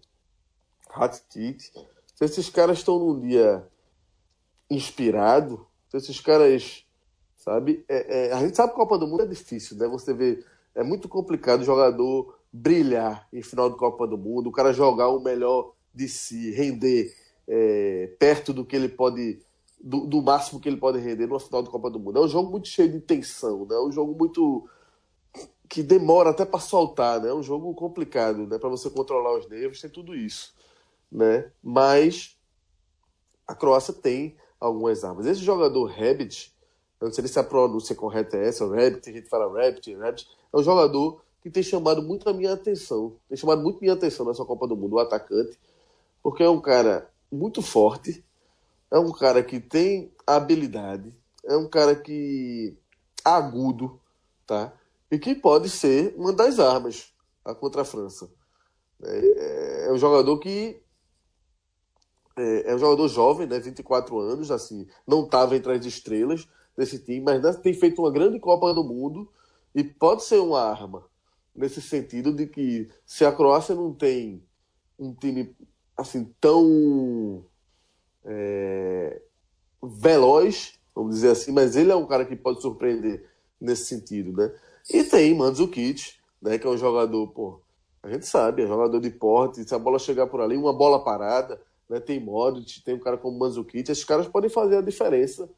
Rakitic, se esses caras estão num dia inspirado, se esses caras, sabe, é, é, a gente sabe que a Copa do Mundo é difícil, né? Você vê é muito complicado o jogador brilhar em final de Copa do Mundo, o cara jogar o melhor de si, render é, perto do que ele pode, do, do, máximo que ele pode render no final de Copa do Mundo. É um jogo muito cheio de tensão, né? É um jogo muito que demora até para soltar, né? É um jogo complicado, né? Para você controlar os nervos, tem tudo isso, né? Mas a Croácia tem algumas armas. Esse jogador Rebic, não sei se a pronúncia correta é essa, Rabbit, a gente fala Rabbit, Rabbit, é um jogador que tem chamado muito a minha atenção, tem chamado muito minha atenção nessa Copa do Mundo, o atacante, porque é um cara muito forte, é um cara que tem habilidade, é um cara que agudo, tá? E que pode ser uma das armas contra a França. É, é um jogador que é, é, um jogador jovem, né, 24 anos, assim, não estava entre as estrelas, desse time, mas né, tem feito uma grande Copa do Mundo e pode ser uma arma nesse sentido de que se a Croácia não tem um time assim tão é, veloz, vamos dizer assim, mas ele é um cara que pode surpreender nesse sentido, né? E tem Mandzukic, né, que é um jogador, pô, a gente sabe, é jogador de porte, se a bola chegar por ali, uma bola parada, né, tem Modric, tem um cara como Mandzukic, esses caras podem fazer a diferença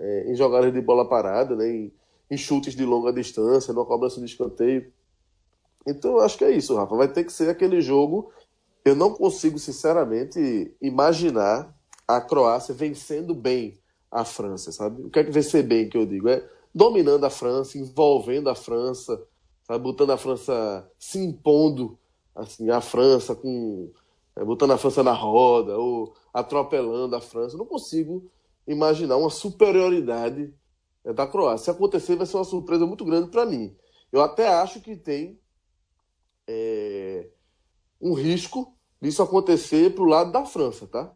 é, em jogadas de bola parada, né, em, em, chutes de longa distância, numa cobrança de escanteio. Então eu acho que é isso, Rafa. Vai ter que ser aquele jogo. Eu não consigo, sinceramente, imaginar a Croácia vencendo bem a França, sabe? O que é que vencer bem que eu digo? É dominando a França, envolvendo a França, sabe? botando a França, se impondo assim, a França com. É, botando a França na roda, ou atropelando a França. Eu não consigo imaginar uma superioridade é da Croácia. Se acontecer, vai ser uma surpresa muito grande para mim. Eu até acho que tem é, um risco disso acontecer para o lado da França, tá?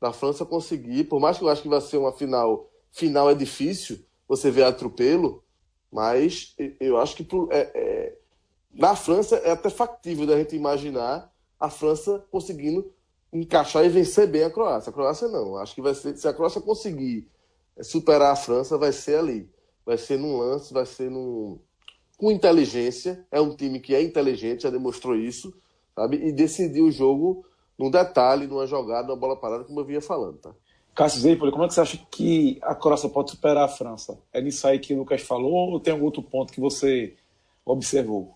Da França conseguir, por mais que eu acho que vai ser uma final, final é difícil, você vê atropelo, mas eu acho que pro, é, é, na França é até factível da gente imaginar a França conseguindo encaixar e vencer bem a Croácia. A Croácia não. Acho que vai ser, se a Croácia conseguir superar a França, vai ser ali. Vai ser num lance, vai ser num, com inteligência. É um time que é inteligente, já demonstrou isso, sabe? E decidiu o jogo num detalhe, numa jogada, numa bola parada, como eu vinha falando, tá? Cássio Zeipoli, como é que você acha que a Croácia pode superar a França? É nisso aí que o Lucas falou ou tem algum outro ponto que você observou?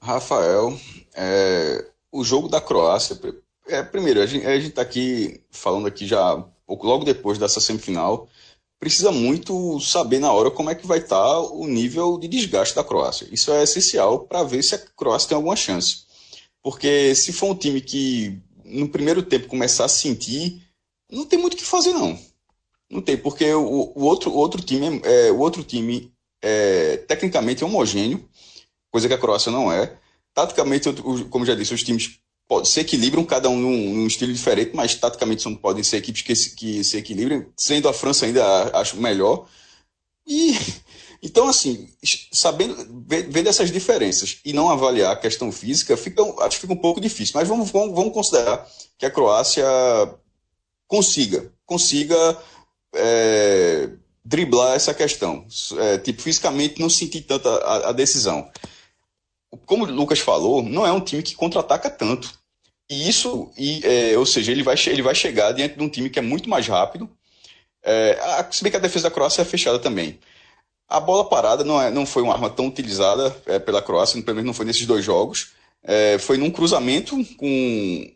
Rafael, é, o jogo da Croácia, é, primeiro, a gente está aqui falando aqui já logo depois dessa semifinal, precisa muito saber na hora como é que vai estar tá o nível de desgaste da Croácia. Isso é essencial para ver se a Croácia tem alguma chance. Porque se for um time que no primeiro tempo começar a sentir, não tem muito o que fazer não. Não tem, porque o, o outro, o outro time, é, o outro time é tecnicamente homogêneo, coisa que a Croácia não é. Taticamente, como já disse, os times se equilibram, cada um num, num, estilo diferente, mas taticamente são, podem ser equipes que, que se equilibram, sendo a França ainda acho melhor. E então, assim, sabendo, vendo essas diferenças e não avaliar a questão física, fica, acho que fica um pouco difícil. Mas vamos, vamos, vamos considerar que a Croácia consiga, consiga é, driblar essa questão. É, tipo, fisicamente não sentir tanta a, a decisão como o Lucas falou, não é um time que contra-ataca tanto. E isso, e, é, ou seja, ele vai, ele vai chegar diante de um time que é muito mais rápido. É, a, se bem que a defesa da Croácia é fechada também. A bola parada não, é, não foi uma arma tão utilizada é, pela Croácia, pelo menos não foi nesses dois jogos. É, foi num cruzamento com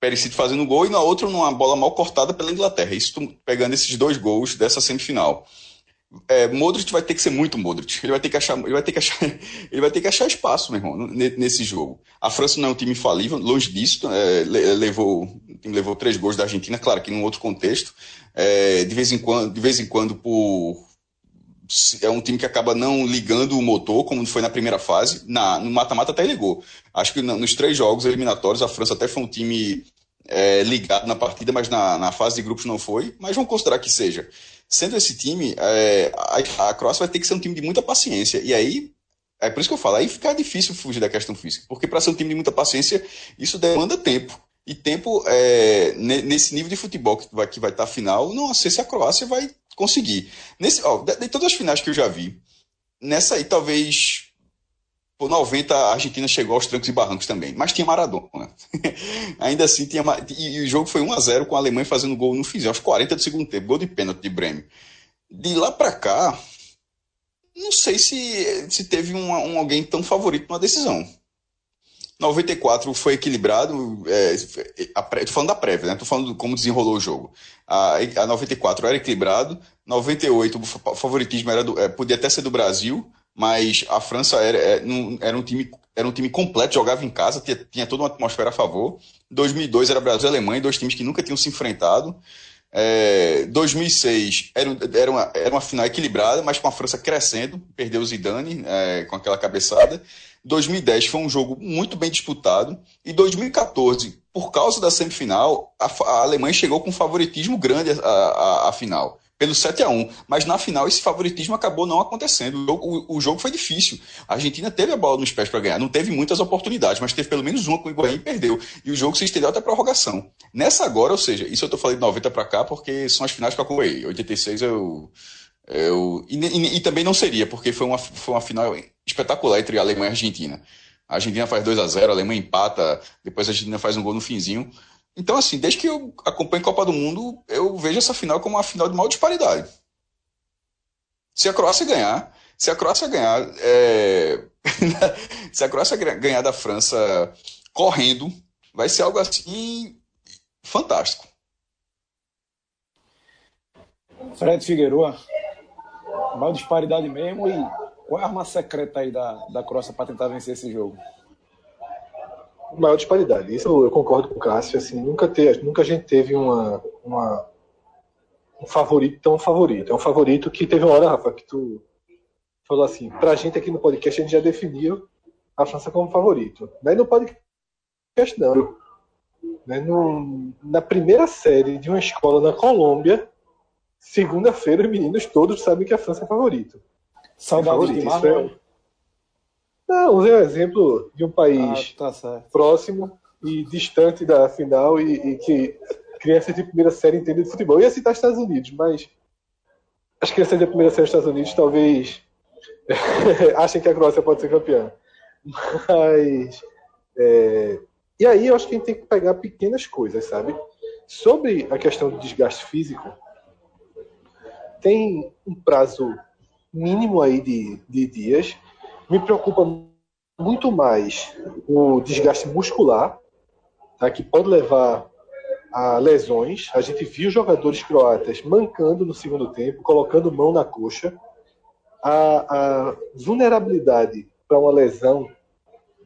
Perisic fazendo gol e na outra numa bola mal cortada pela Inglaterra. Isso pegando esses dois gols dessa semifinal é, Modric vai ter que ser muito Modric. Ele vai ter que achar, ele vai ter que achar, ele vai ter que achar espaço, meu irmão, nesse jogo. A França não é um time infalível, longe disso. É, levou, levou três gols da Argentina, claro que num outro contexto. É, de vez em quando, de vez em quando por é um time que acaba não ligando o motor, como foi na primeira fase. Na, no mata-mata até ligou. Acho que nos três jogos eliminatórios a França até foi um time é, ligado na partida, mas na, na fase de grupos não foi. Mas vamos considerar que seja sendo esse time, é, a, a Croácia vai ter que ser um time de muita paciência. E aí, é por isso que eu falo, aí fica difícil fugir da questão física. Porque para ser um time de muita paciência, isso demanda tempo. E tempo, é, nesse nível de futebol que vai, que vai estar tá final, não sei se a Croácia vai conseguir. Nesse, ó, de, de todas as finais que eu já vi, nessa aí talvez por 90, a Argentina chegou aos trancos e barrancos também, mas tinha Maradona. Ainda assim, tinha. E, o jogo foi 1 a 0 com a Alemanha fazendo gol no fim, aos 40 do segundo tempo, gol de pênalti de Bremen. De lá para cá, não sei se, se teve um, um, alguém tão favorito numa decisão. 94 foi equilibrado. É, tô falando da prévia, né? Tô falando de como desenrolou o jogo. A, a 94 era equilibrado. 98 o favoritismo era do, é, podia até ser do Brasil, mas a França era, é, era, um, time, era um time completo, jogava em casa, tinha, tinha toda uma atmosfera a favor. 2002 era Brasil e Alemanha, dois times que nunca tinham se enfrentado. É, 2006 era, era, uma, era uma final equilibrada, mas com a França crescendo, perdeu o Zidane é, com aquela cabeçada. 2010 foi um jogo muito bem disputado. E 2014, por causa da semifinal, a, a Alemanha chegou com um favoritismo grande à final pelo 7 a 1 Mas na final esse favoritismo acabou não acontecendo. O jogo, o, o jogo foi difícil. A Argentina teve a bola nos pés para ganhar. Não teve muitas oportunidades, mas teve pelo menos uma com o Higuaín e perdeu. E o jogo se estendeu até a prorrogação. Nessa agora, ou seja, isso eu tô falando de 90 para cá porque são as finais que eu acompanhei. 86 eu. eu e, e, e, também não seria, porque foi uma, foi uma final espetacular entre a Alemanha e a Argentina. A Argentina faz 2 a 0 a Alemanha empata, depois a Argentina faz um gol no finzinho. Então, assim, desde que eu acompanho Copa do Mundo, eu vejo essa final como uma final de maior disparidade. Se a Croácia ganhar, se a Croácia ganhar, é... se a Croácia ganhar da França correndo, vai ser algo assim fantástico. Fred Figueroa, maior disparidade mesmo e qual é a arma secreta aí da, da Croácia para tentar vencer esse jogo? Maior disparidade. Isso eu concordo com o Cássio. Assim, nunca, ter, nunca a gente teve uma, uma, um favorito tão favorito. É um favorito que teve uma hora, Rafa, que tu falou assim, pra gente aqui no podcast a gente já definiu a França como favorito. Mas no podcast não. Né? No, na primeira série de uma escola na Colômbia, segunda-feira os meninos todos sabem que a França é favorito. Saudades é de Marlon. É... Não, usei um exemplo de um país ah, tá próximo e distante da final e, e que crianças de primeira série entendem de futebol. Eu ia citar Estados Unidos, mas as crianças de primeira série dos Estados Unidos talvez achem que a Croácia pode ser campeã. Mas. É... E aí eu acho que a gente tem que pegar pequenas coisas, sabe? Sobre a questão do desgaste físico, tem um prazo mínimo aí de, de dias. Me preocupa muito mais o desgaste muscular, tá? que pode levar a lesões. A gente viu jogadores croatas mancando no segundo tempo, colocando mão na coxa. A, a vulnerabilidade para uma lesão,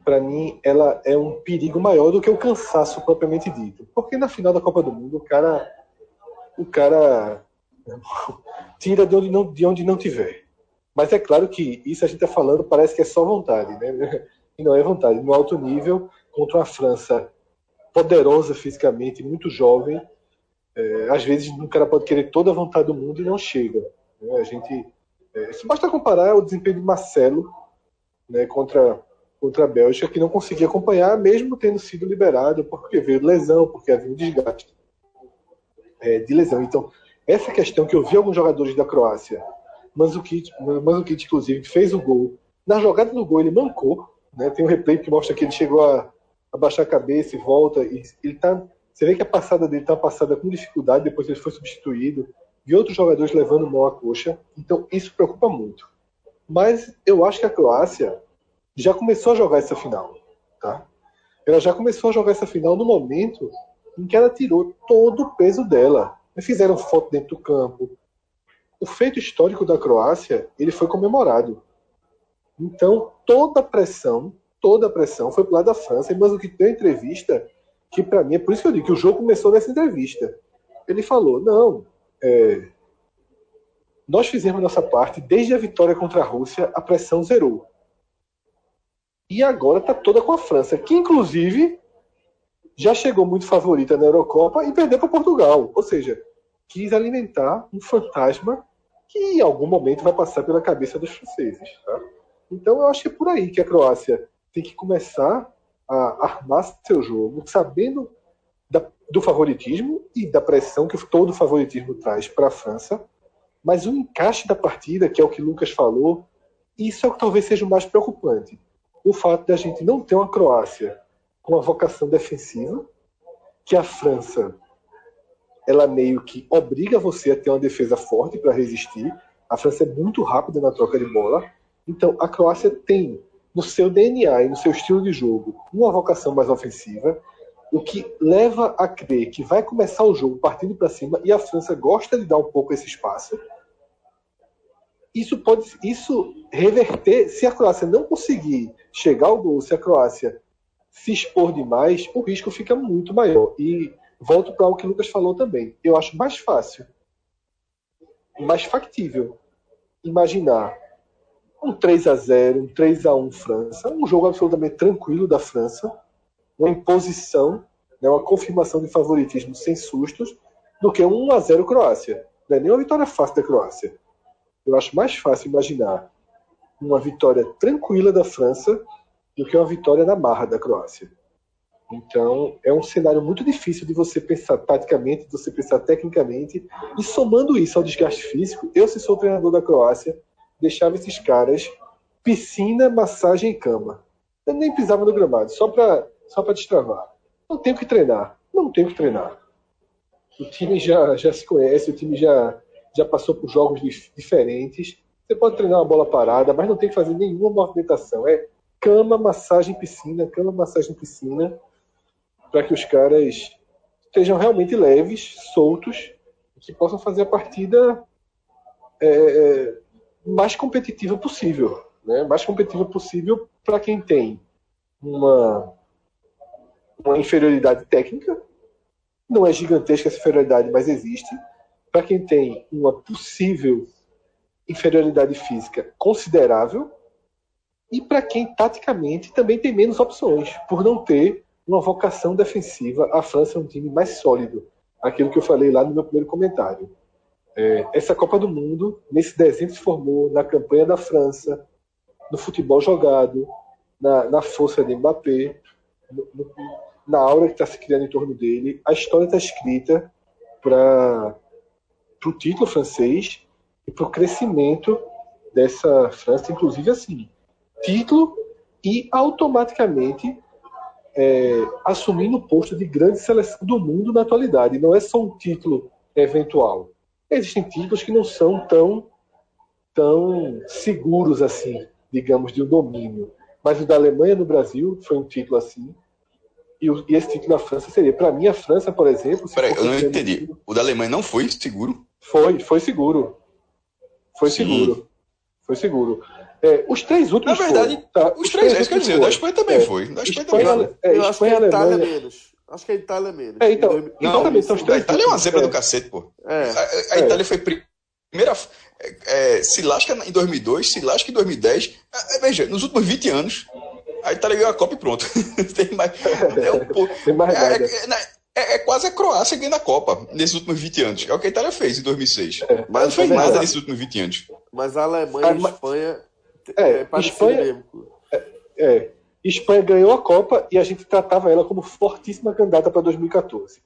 para mim, ela é um perigo maior do que o cansaço propriamente dito. Porque na final da Copa do Mundo, o cara, o cara tira de onde não, de onde não tiver. Mas é claro que isso a gente está falando parece que é só vontade, né? E não é vontade. No alto nível, contra uma França poderosa fisicamente, muito jovem. É, às vezes um cara pode querer toda a vontade do mundo e não chega. Né? A gente, é, basta comparar o desempenho de Marcelo né, contra contra a Bélgica que não conseguia acompanhar, mesmo tendo sido liberado porque veio lesão, porque havia um desgaste é, de lesão. Então essa questão que eu vi alguns jogadores da Croácia, Mandzukic, Mandzukic inclusive que fez o gol, na jogada do gol ele mancou, né? Tem um replay que mostra que ele chegou a abaixar a cabeça e volta. E ele tá, você vê que a passada dele está passada com dificuldade, depois ele foi substituído. E outros jogadores levando mão à coxa. Então isso preocupa muito. Mas eu acho que a Croácia já começou a jogar essa final. Tá? Ela já começou a jogar essa final no momento em que ela tirou todo o peso dela. Fizeram foto dentro do campo. O feito histórico da Croácia ele foi comemorado. Então toda a pressão toda a pressão foi pro lado da França, mas o que deu entrevista, que para mim, é por isso que eu digo que o jogo começou nessa entrevista. Ele falou, não, é, nós fizemos nossa parte, desde a vitória contra a Rússia, a pressão zerou. E agora está toda com a França, que inclusive já chegou muito favorita na Eurocopa e perdeu para Portugal. Ou seja, quis alimentar um fantasma que em algum momento vai passar pela cabeça dos franceses. Tá? Então eu acho que é por aí que a Croácia tem que começar a armar seu jogo, sabendo da, do favoritismo e da pressão que todo favoritismo traz para a França, mas o encaixe da partida, que é o que Lucas falou, isso é o que talvez seja o mais preocupante. O fato de a gente não ter uma Croácia com uma vocação defensiva, que a França ela meio que obriga você a ter uma defesa forte para resistir. A França é muito rápida na troca de bola. Então a Croácia tem no seu DNA e no seu estilo de jogo uma vocação mais ofensiva, o que leva a crer que vai começar o jogo partindo para cima e a França gosta de dar um pouco esse espaço. Isso pode isso reverter se a Croácia não conseguir chegar ao gol, se a Croácia se expor demais, o risco fica muito maior. E volto para o que o Lucas falou também. Eu acho mais fácil, mais factível imaginar um 3 a 0 um 3 a 1 França, um jogo absolutamente tranquilo da França, uma imposição, né, uma confirmação de favoritismo sem sustos, do que um 1 a 0 Croácia. Não é nem uma vitória fácil da Croácia. Eu acho mais fácil imaginar uma vitória tranquila da França do que uma vitória na marra da Croácia. Então, é um cenário muito difícil de você pensar taticamente, de você pensar tecnicamente, e somando isso ao desgaste físico, eu, se sou treinador da Croácia, deixava esses caras piscina, massagem e cama. Eu nem pisava no gramado, só para só destravar. Não tenho que treinar. Não tenho que treinar. O time já, já se conhece, o time já, já passou por jogos dif diferentes. Você pode treinar uma bola parada, mas não tem que fazer nenhuma movimentação. É cama, massagem, piscina, cama, massagem, piscina, para que os caras estejam realmente leves, soltos, que possam fazer a partida é, é mais competitiva possível, né? mais competitiva possível para quem tem uma, uma inferioridade técnica, não é gigantesca essa inferioridade, mas existe, para quem tem uma possível inferioridade física considerável. E para quem taticamente também tem menos opções, por não ter uma vocação defensiva. A França é um time mais sólido, aquilo que eu falei lá no meu primeiro comentário. É, essa Copa do Mundo, nesse desenho se formou na campanha da França, no futebol jogado, na, na força de Mbappé, no, no, na aura que está se criando em torno dele. A história está escrita para o título francês e para o crescimento dessa França, inclusive assim, título e automaticamente é, assumindo o posto de grande seleção do mundo na atualidade. Não é só um título eventual. Existem títulos que não são tão, tão seguros assim, digamos, de um domínio. Mas o da Alemanha no Brasil foi um título assim. E, o, e esse título da França seria. Para mim, a França, por exemplo. Peraí, eu não entendi. Título, o da Alemanha não foi seguro? Foi, foi seguro. Foi Sim. seguro. Foi seguro. É, os três últimos. Na verdade, foram, tá? os, os três, três é quer dizer, da Espanha também é, foi. Da Espanha, Espanha também. É, eu acho que a Itália Alemanha... menos. Acho que a Itália menos. É, então, não, exatamente, são os três. A Itália é uma zebra do cacete, pô. É. A, a Itália foi primeira. É, se lasca em 2002, se lasca em 2010. veja, nos últimos 20 anos, a Itália ganhou a Copa e pronto. Tem mais. É, um, Tem mais é, é, quase a Croácia ganhando a Copa nesses últimos 20 anos. É o que a Itália fez em 2006. É, mas não fez nada nesses últimos 20 anos. Mas a Alemanha e a Espanha é, é Espanha, é, é, Espanha ganhou a Copa e a gente tratava ela como fortíssima candidata para 2014.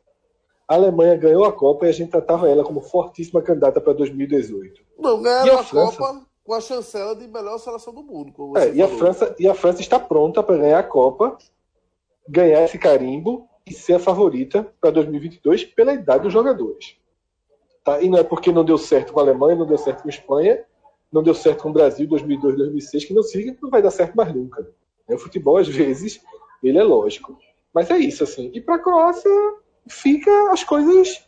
A Alemanha ganhou a Copa e a gente tratava ela como fortíssima candidata para 2018. Não, ganharam a, a França... Copa com a chancela de melhor seleção do mundo. é, e, a França, e a França está pronta para ganhar a Copa, ganhar esse carimbo e ser a favorita para 2022 pela idade dos jogadores. Tá? E não é porque não deu certo com a Alemanha, não deu certo com a Espanha, não deu certo com o Brasil 2002, 2006, que não siga, não vai dar certo mais nunca. O futebol, às vezes, ele é lógico. Mas é isso, assim. E para a Croácia, fica as coisas.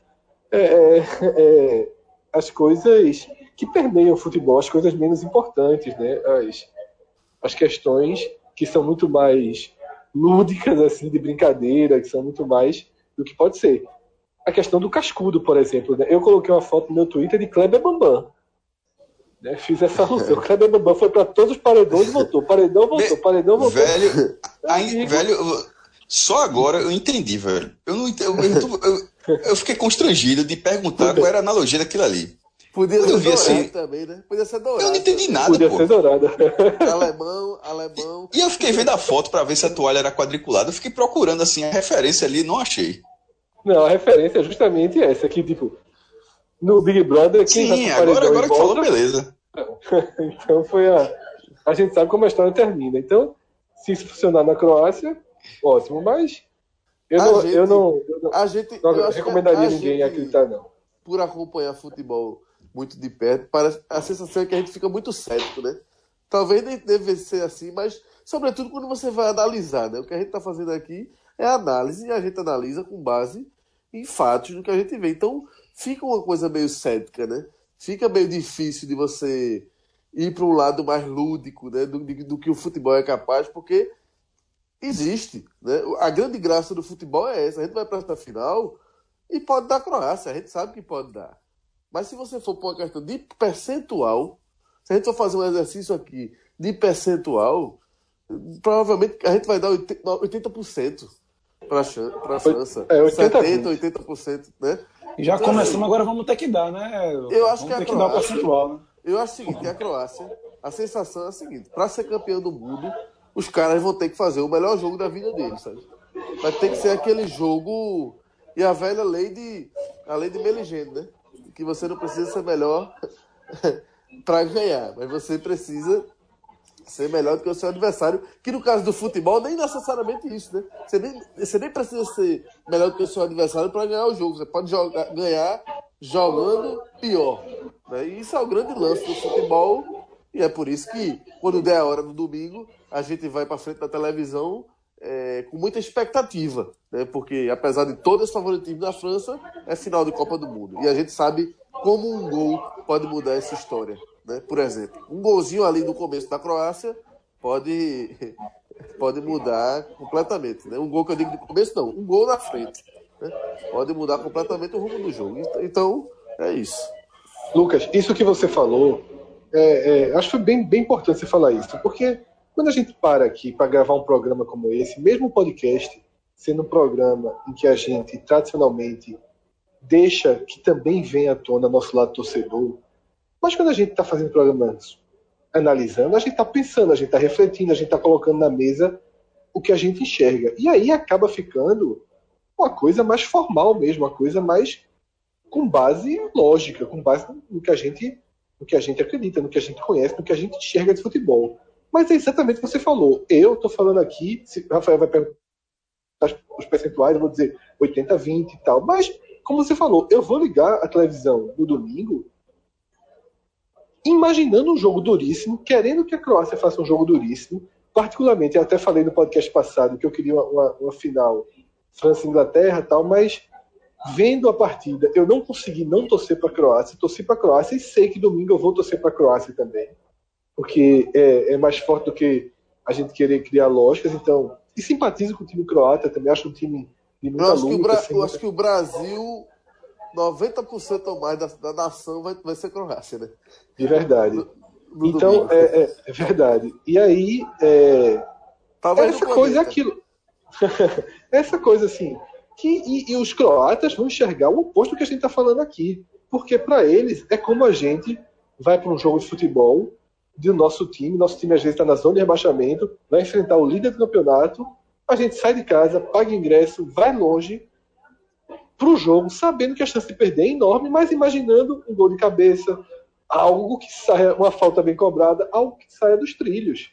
É, é, é, as coisas que permeiam o futebol, as coisas menos importantes, né? As, as questões que são muito mais lúdicas, assim, de brincadeira, que são muito mais do que pode ser. A questão do cascudo, por exemplo. Né? Eu coloquei uma foto no meu Twitter de Kleber Bambam. Né? Fiz essa alusão. O Kleber Bambam foi para todos os paredões e voltou. Paredão voltou, paredão voltou. Velho, aí, velho, só agora eu entendi, velho. Eu não eu, eu, eu, eu fiquei constrangido de perguntar qual era a analogia daquilo ali. Podia ser dourado assim, também, né? Podia ser dourado. Eu não entendi nada, Podia pô. ser dourado. alemão, alemão. E eu fiquei vendo a foto para ver se a toalha era quadriculada. Eu fiquei procurando, assim, a referência ali não achei. Não, a referência é justamente essa, que, tipo, no Big Brother, quem Sim, agora, agora que falou, beleza. então foi a. A gente sabe como a história termina. Então, se isso funcionar na Croácia, ótimo, mas eu, não, gente, eu não, eu não, a gente, não eu recomendaria ninguém gente, acreditar, não. Por acompanhar futebol muito de perto, parece, a sensação é que a gente fica muito cético, né? Talvez nem deve ser assim, mas sobretudo quando você vai analisar, né? O que a gente está fazendo aqui é análise e a gente analisa com base em fatos do que a gente vê. Então fica uma coisa meio cética, né? Fica meio difícil de você ir para um lado mais lúdico, né? Do, do que o futebol é capaz, porque existe, né? A grande graça do futebol é essa. A gente vai para esta final e pode dar Croácia, a gente sabe que pode dar. Mas se você for por uma questão de percentual, se a gente for fazer um exercício aqui de percentual, provavelmente a gente vai dar 80% para a França. É, 80, 70%, 80%, né? Já então, começamos, assim, agora vamos ter que dar, né? Eu acho vamos que, ter que dar o percentual, né? Eu acho o seguinte, a Croácia, a sensação é a seguinte, para ser campeão do mundo, os caras vão ter que fazer o melhor jogo da vida deles, sabe? Vai ter que ser aquele jogo e a velha lei de a lei de Meligene, né? que você não precisa ser melhor para ganhar, mas você precisa ser melhor do que o seu adversário, que no caso do futebol nem necessariamente isso, né? Você nem, você nem precisa ser melhor do que o seu adversário para ganhar o jogo. Você pode jogar, ganhar jogando pior. Né? E isso é o grande lance do futebol. E é por isso que, quando der a hora do domingo, a gente vai para frente da televisão é, com muita expectativa, né? porque apesar de todo esse favoritismo da França, é final de Copa do Mundo. E a gente sabe como um gol pode mudar essa história. Né? Por exemplo, um golzinho ali no começo da Croácia pode, pode mudar completamente. Né? Um gol que eu digo de começo, não, um gol na frente. Né? Pode mudar completamente o rumo do jogo. Então, É isso. Lucas, isso que você falou, é, é, acho que foi bem, bem importante você falar isso, porque quando a gente para aqui para gravar um programa como esse, mesmo um podcast, sendo um programa em que a gente tradicionalmente deixa que também venha à tona nosso lado torcedor, mas quando a gente está fazendo programas analisando, a gente está pensando, a gente está refletindo, a gente está colocando na mesa o que a gente enxerga. E aí acaba ficando uma coisa mais formal mesmo, uma coisa mais com base lógica, com base no que a gente, no que a gente acredita, no que a gente conhece, no que a gente enxerga de futebol. Mas é exatamente o que você falou. Eu estou falando aqui, se Rafael vai perguntar os percentuais, eu vou dizer 80, 20 e tal. Mas, como você falou, eu vou ligar a televisão no domingo imaginando um jogo duríssimo, querendo que a Croácia faça um jogo duríssimo. Particularmente, eu até falei no podcast passado que eu queria uma, uma, uma final França-Inglaterra tal, mas vendo a partida, eu não consegui não torcer para a Croácia, torci para a Croácia e sei que domingo eu vou torcer para a Croácia também, porque é, é, mais forte do que a gente querer criar lógicas, então, e simpatizo com o time croata também, acho um time de muita eu acho luta. Que Bra... assim, eu acho que o Brasil 90% ou mais da, da nação vai, vai ser Croácia, né? De verdade. No, no então, é, é, é, verdade. E aí, é, essa coisa é aquilo. essa coisa assim. Que, e, e, os croatas vão enxergar o oposto do que a gente está falando aqui. Porque para eles é como a gente vai para um jogo de futebol do nosso time. Nosso time às vezes está na zona de rebaixamento, vai enfrentar o líder do campeonato. A gente sai de casa, paga ingresso, vai longe para o jogo, sabendo que a chance de perder é enorme, mas imaginando um gol de cabeça, algo que saia, uma falta bem cobrada, algo que saia dos trilhos.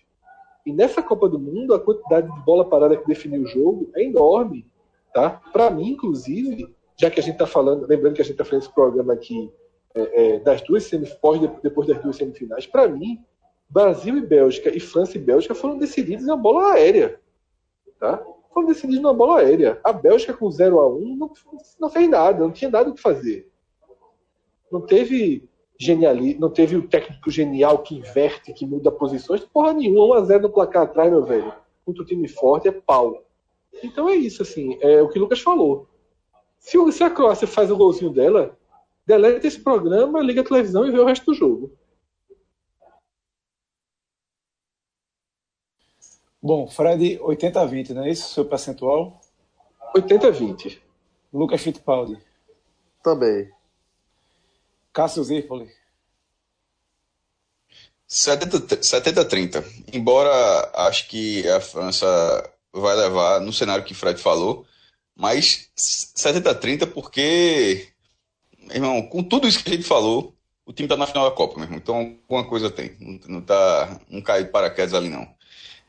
E nessa Copa do Mundo, a quantidade de bola parada que definiu o jogo é enorme. Tá? Para mim, inclusive, já que a gente está falando, lembrando que a gente está fazendo esse programa aqui é, é, das duas semifinais, depois das duas semifinais, para mim, Brasil e Bélgica e França e Bélgica foram decididos em uma bola aérea. Tá? foram decididos na bola aérea. A Bélgica com 0 a 1 não, não fez nada, não tinha nada o que fazer. Não teve genialismo, não teve o técnico genial que inverte, que muda posições, porra nenhuma, 1 a 0 no placar atrás, meu velho. Contra o time forte é pau. Então é isso, assim, é o que o Lucas falou. Se, se a Croácia faz o golzinho dela, deleta esse programa, liga a televisão e vê o resto do jogo. Bom, Fred, 80-20, não é isso? Seu percentual? 80-20. Lucas Fittipaldi. Também. Cássio Zirpoli. 70-30. Embora acho que a França vai levar no cenário que Fred falou, mas 70-30 porque, irmão, com tudo isso que a gente falou, o time tá na final da Copa, meu irmão. Então, alguma coisa tem. Não, não, tá, não cai de paraquedas ali, não.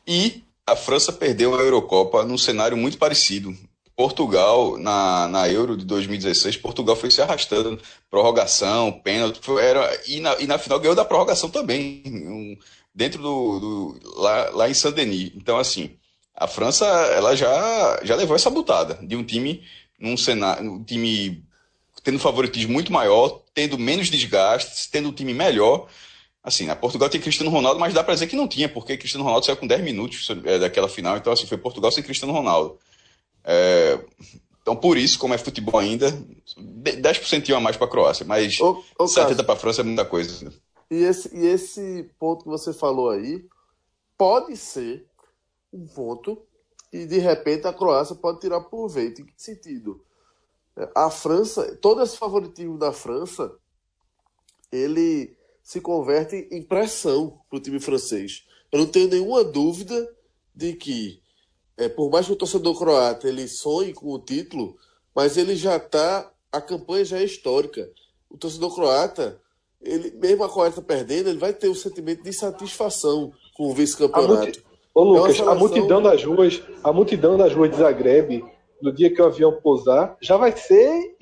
E a França perdeu a Eurocopa num cenário muito parecido. Portugal, na, na Euro de 2016, Portugal foi se arrastando, prorrogação, pênalti, era, e, na, e na final ganhou da prorrogação também, um, dentro do, do lá, lá em Saint-Denis. Então, assim, a França ela já, já levou essa butada de um time num cenário, um time tendo favoritismo muito maior, tendo menos desgastes, tendo um time melhor, Assim, a Portugal tem Cristiano Ronaldo, mas dá para dizer que não tinha, porque Cristiano Ronaldo saiu com 10 minutos é, daquela final, então assim, foi Portugal sem Cristiano Ronaldo. É, então, por isso, como é futebol ainda, 10% a mais para a Croácia, mas ô, ô, 70% para a França é muita coisa. E esse, e esse ponto que você falou aí pode ser um ponto e de repente a Croácia pode tirar proveito. Em que sentido? A França, todo esse favoritismo da França, ele se converte em pressão para o time francês. Eu não tenho nenhuma dúvida de que, é, por mais que o torcedor croata ele sonhe com o título, mas ele já está, a campanha já é histórica. O torcedor croata, ele, mesmo a Croácia perdendo, ele vai ter um sentimento de insatisfação com o vice-campeonato. Ô Lucas, é a multidão das ruas, a multidão das ruas de Zagreb, no dia que o avião pousar, já vai ser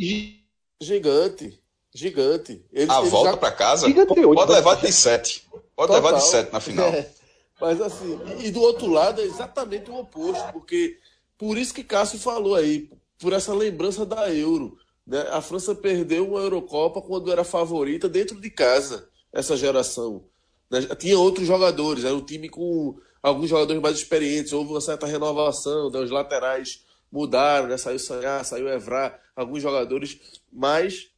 gigante. Gigante. Eles, a volta já... para casa pode levar de 7. Pode Total. levar de 7 na final. É. Mas assim, e do outro lado é exatamente o oposto, porque por isso que Cássio falou aí, por essa lembrança da Euro. Né? A França perdeu uma Eurocopa quando era favorita dentro de casa, essa geração. Né? Tinha outros jogadores, era um time com alguns jogadores mais experientes, houve uma certa renovação, né? os laterais mudaram, né? saiu Sanhar, saiu Evra, alguns jogadores, mas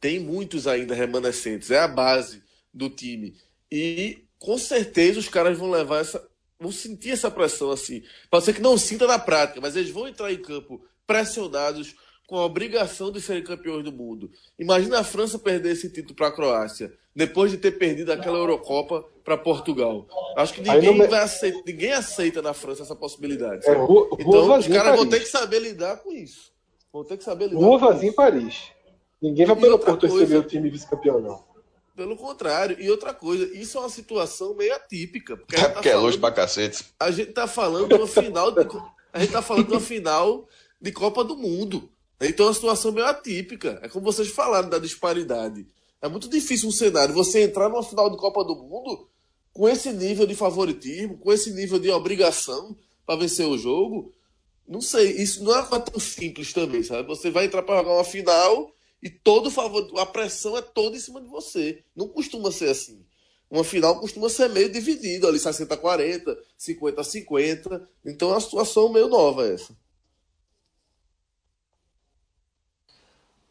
tem muitos ainda remanescentes, é a base do time. E com certeza os caras vão levar essa. vão sentir essa pressão assim. Pode ser que não sinta na prática, mas eles vão entrar em campo pressionados com a obrigação de serem campeões do mundo. Imagina a França perder esse título para a Croácia, depois de ter perdido aquela Eurocopa para Portugal. Acho que ninguém, vai aceita, ninguém aceita na França essa possibilidade. É, rua, então, os caras vão ter que saber lidar com isso. Vão ter que saber lidar rua vazia em Paris. Ninguém vai pelo Porto receber o time vice-campeão, não. Pelo contrário. E outra coisa, isso é uma situação meio atípica. Porque, é, porque tá é longe pra cacete. A gente tá falando de uma final. De, a gente tá falando de uma final de Copa do Mundo. Então é uma situação meio atípica. É como vocês falaram da disparidade. É muito difícil um cenário você entrar numa final de Copa do Mundo com esse nível de favoritismo, com esse nível de obrigação para vencer o jogo. Não sei, isso não é tão simples também, sabe? Você vai entrar para jogar uma final e todo favor, a pressão é toda em cima de você. Não costuma ser assim. Uma final costuma ser meio dividido, ali 60 a 40, 50 a 50. Então é uma situação meio nova essa.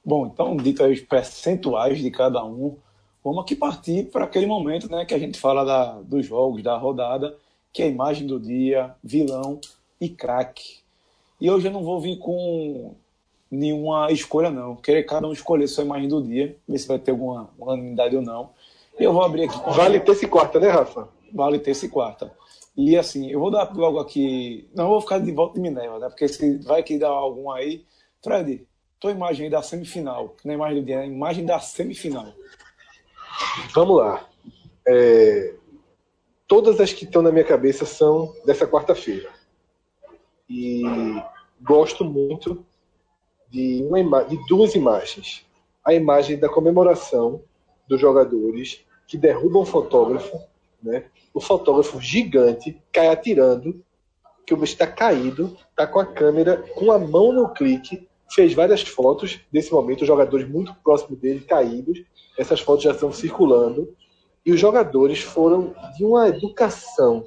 Bom, então, dito aí os percentuais de cada um, vamos aqui partir para aquele momento né, que a gente fala da, dos jogos, da rodada, que é a imagem do dia, vilão e craque. E hoje eu não vou vir com nenhuma escolha, não. Querer cada um escolher sua imagem do dia, ver se vai ter alguma unanimidade ou não. Eu vou abrir aqui. Vale terça e quarta, né, Rafa? Vale terça e quarta. E assim, eu vou dar logo aqui. Não vou ficar de volta de Minerva, né? Porque se vai que dar algum aí. Fred, tua imagem aí da semifinal, que não é imagem do dia, é a imagem da semifinal. Vamos lá. É... Todas as que estão na minha cabeça são dessa quarta-feira. E gosto muito de, uma de duas imagens. A imagem da comemoração dos jogadores que derrubam o fotógrafo, né? o fotógrafo gigante cai atirando, que o bicho está caído, está com a câmera, com a mão no clique, fez várias fotos desse momento, os jogadores muito próximos dele caídos. Essas fotos já estão circulando. E os jogadores foram de uma educação,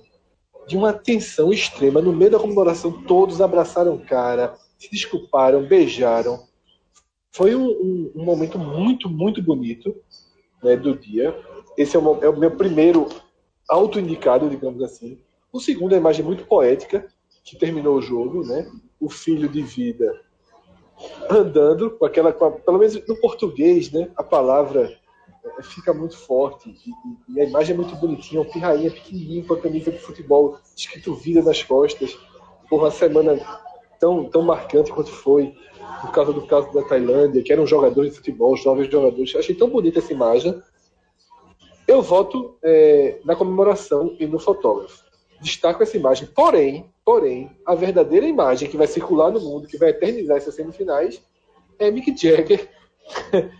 de uma atenção extrema. No meio da comemoração, todos abraçaram o cara, se desculparam, beijaram. Foi um, um, um momento muito, muito bonito né, do dia. Esse é o, é o meu primeiro autoindicado, digamos assim. O segundo é a imagem muito poética, que terminou o jogo, né? O filho de vida andando com aquela, com a, pelo menos no português, né? A palavra é, fica muito forte e, e, a imagem é muito bonitinha, um pirrainha pequenininho com a camisa de futebol escrito vida nas costas. Por uma semana tão, tão marcante quanto foi, por causa do caso da Tailândia, que eram jogadores de futebol, jovens jogadores. Achei tão bonita essa imagem. Eu voto é, na comemoração e no fotógrafo. Destaco essa imagem. Porém, porém, a verdadeira imagem que vai circular no mundo, que vai eternizar essas semifinais, é Mick Jagger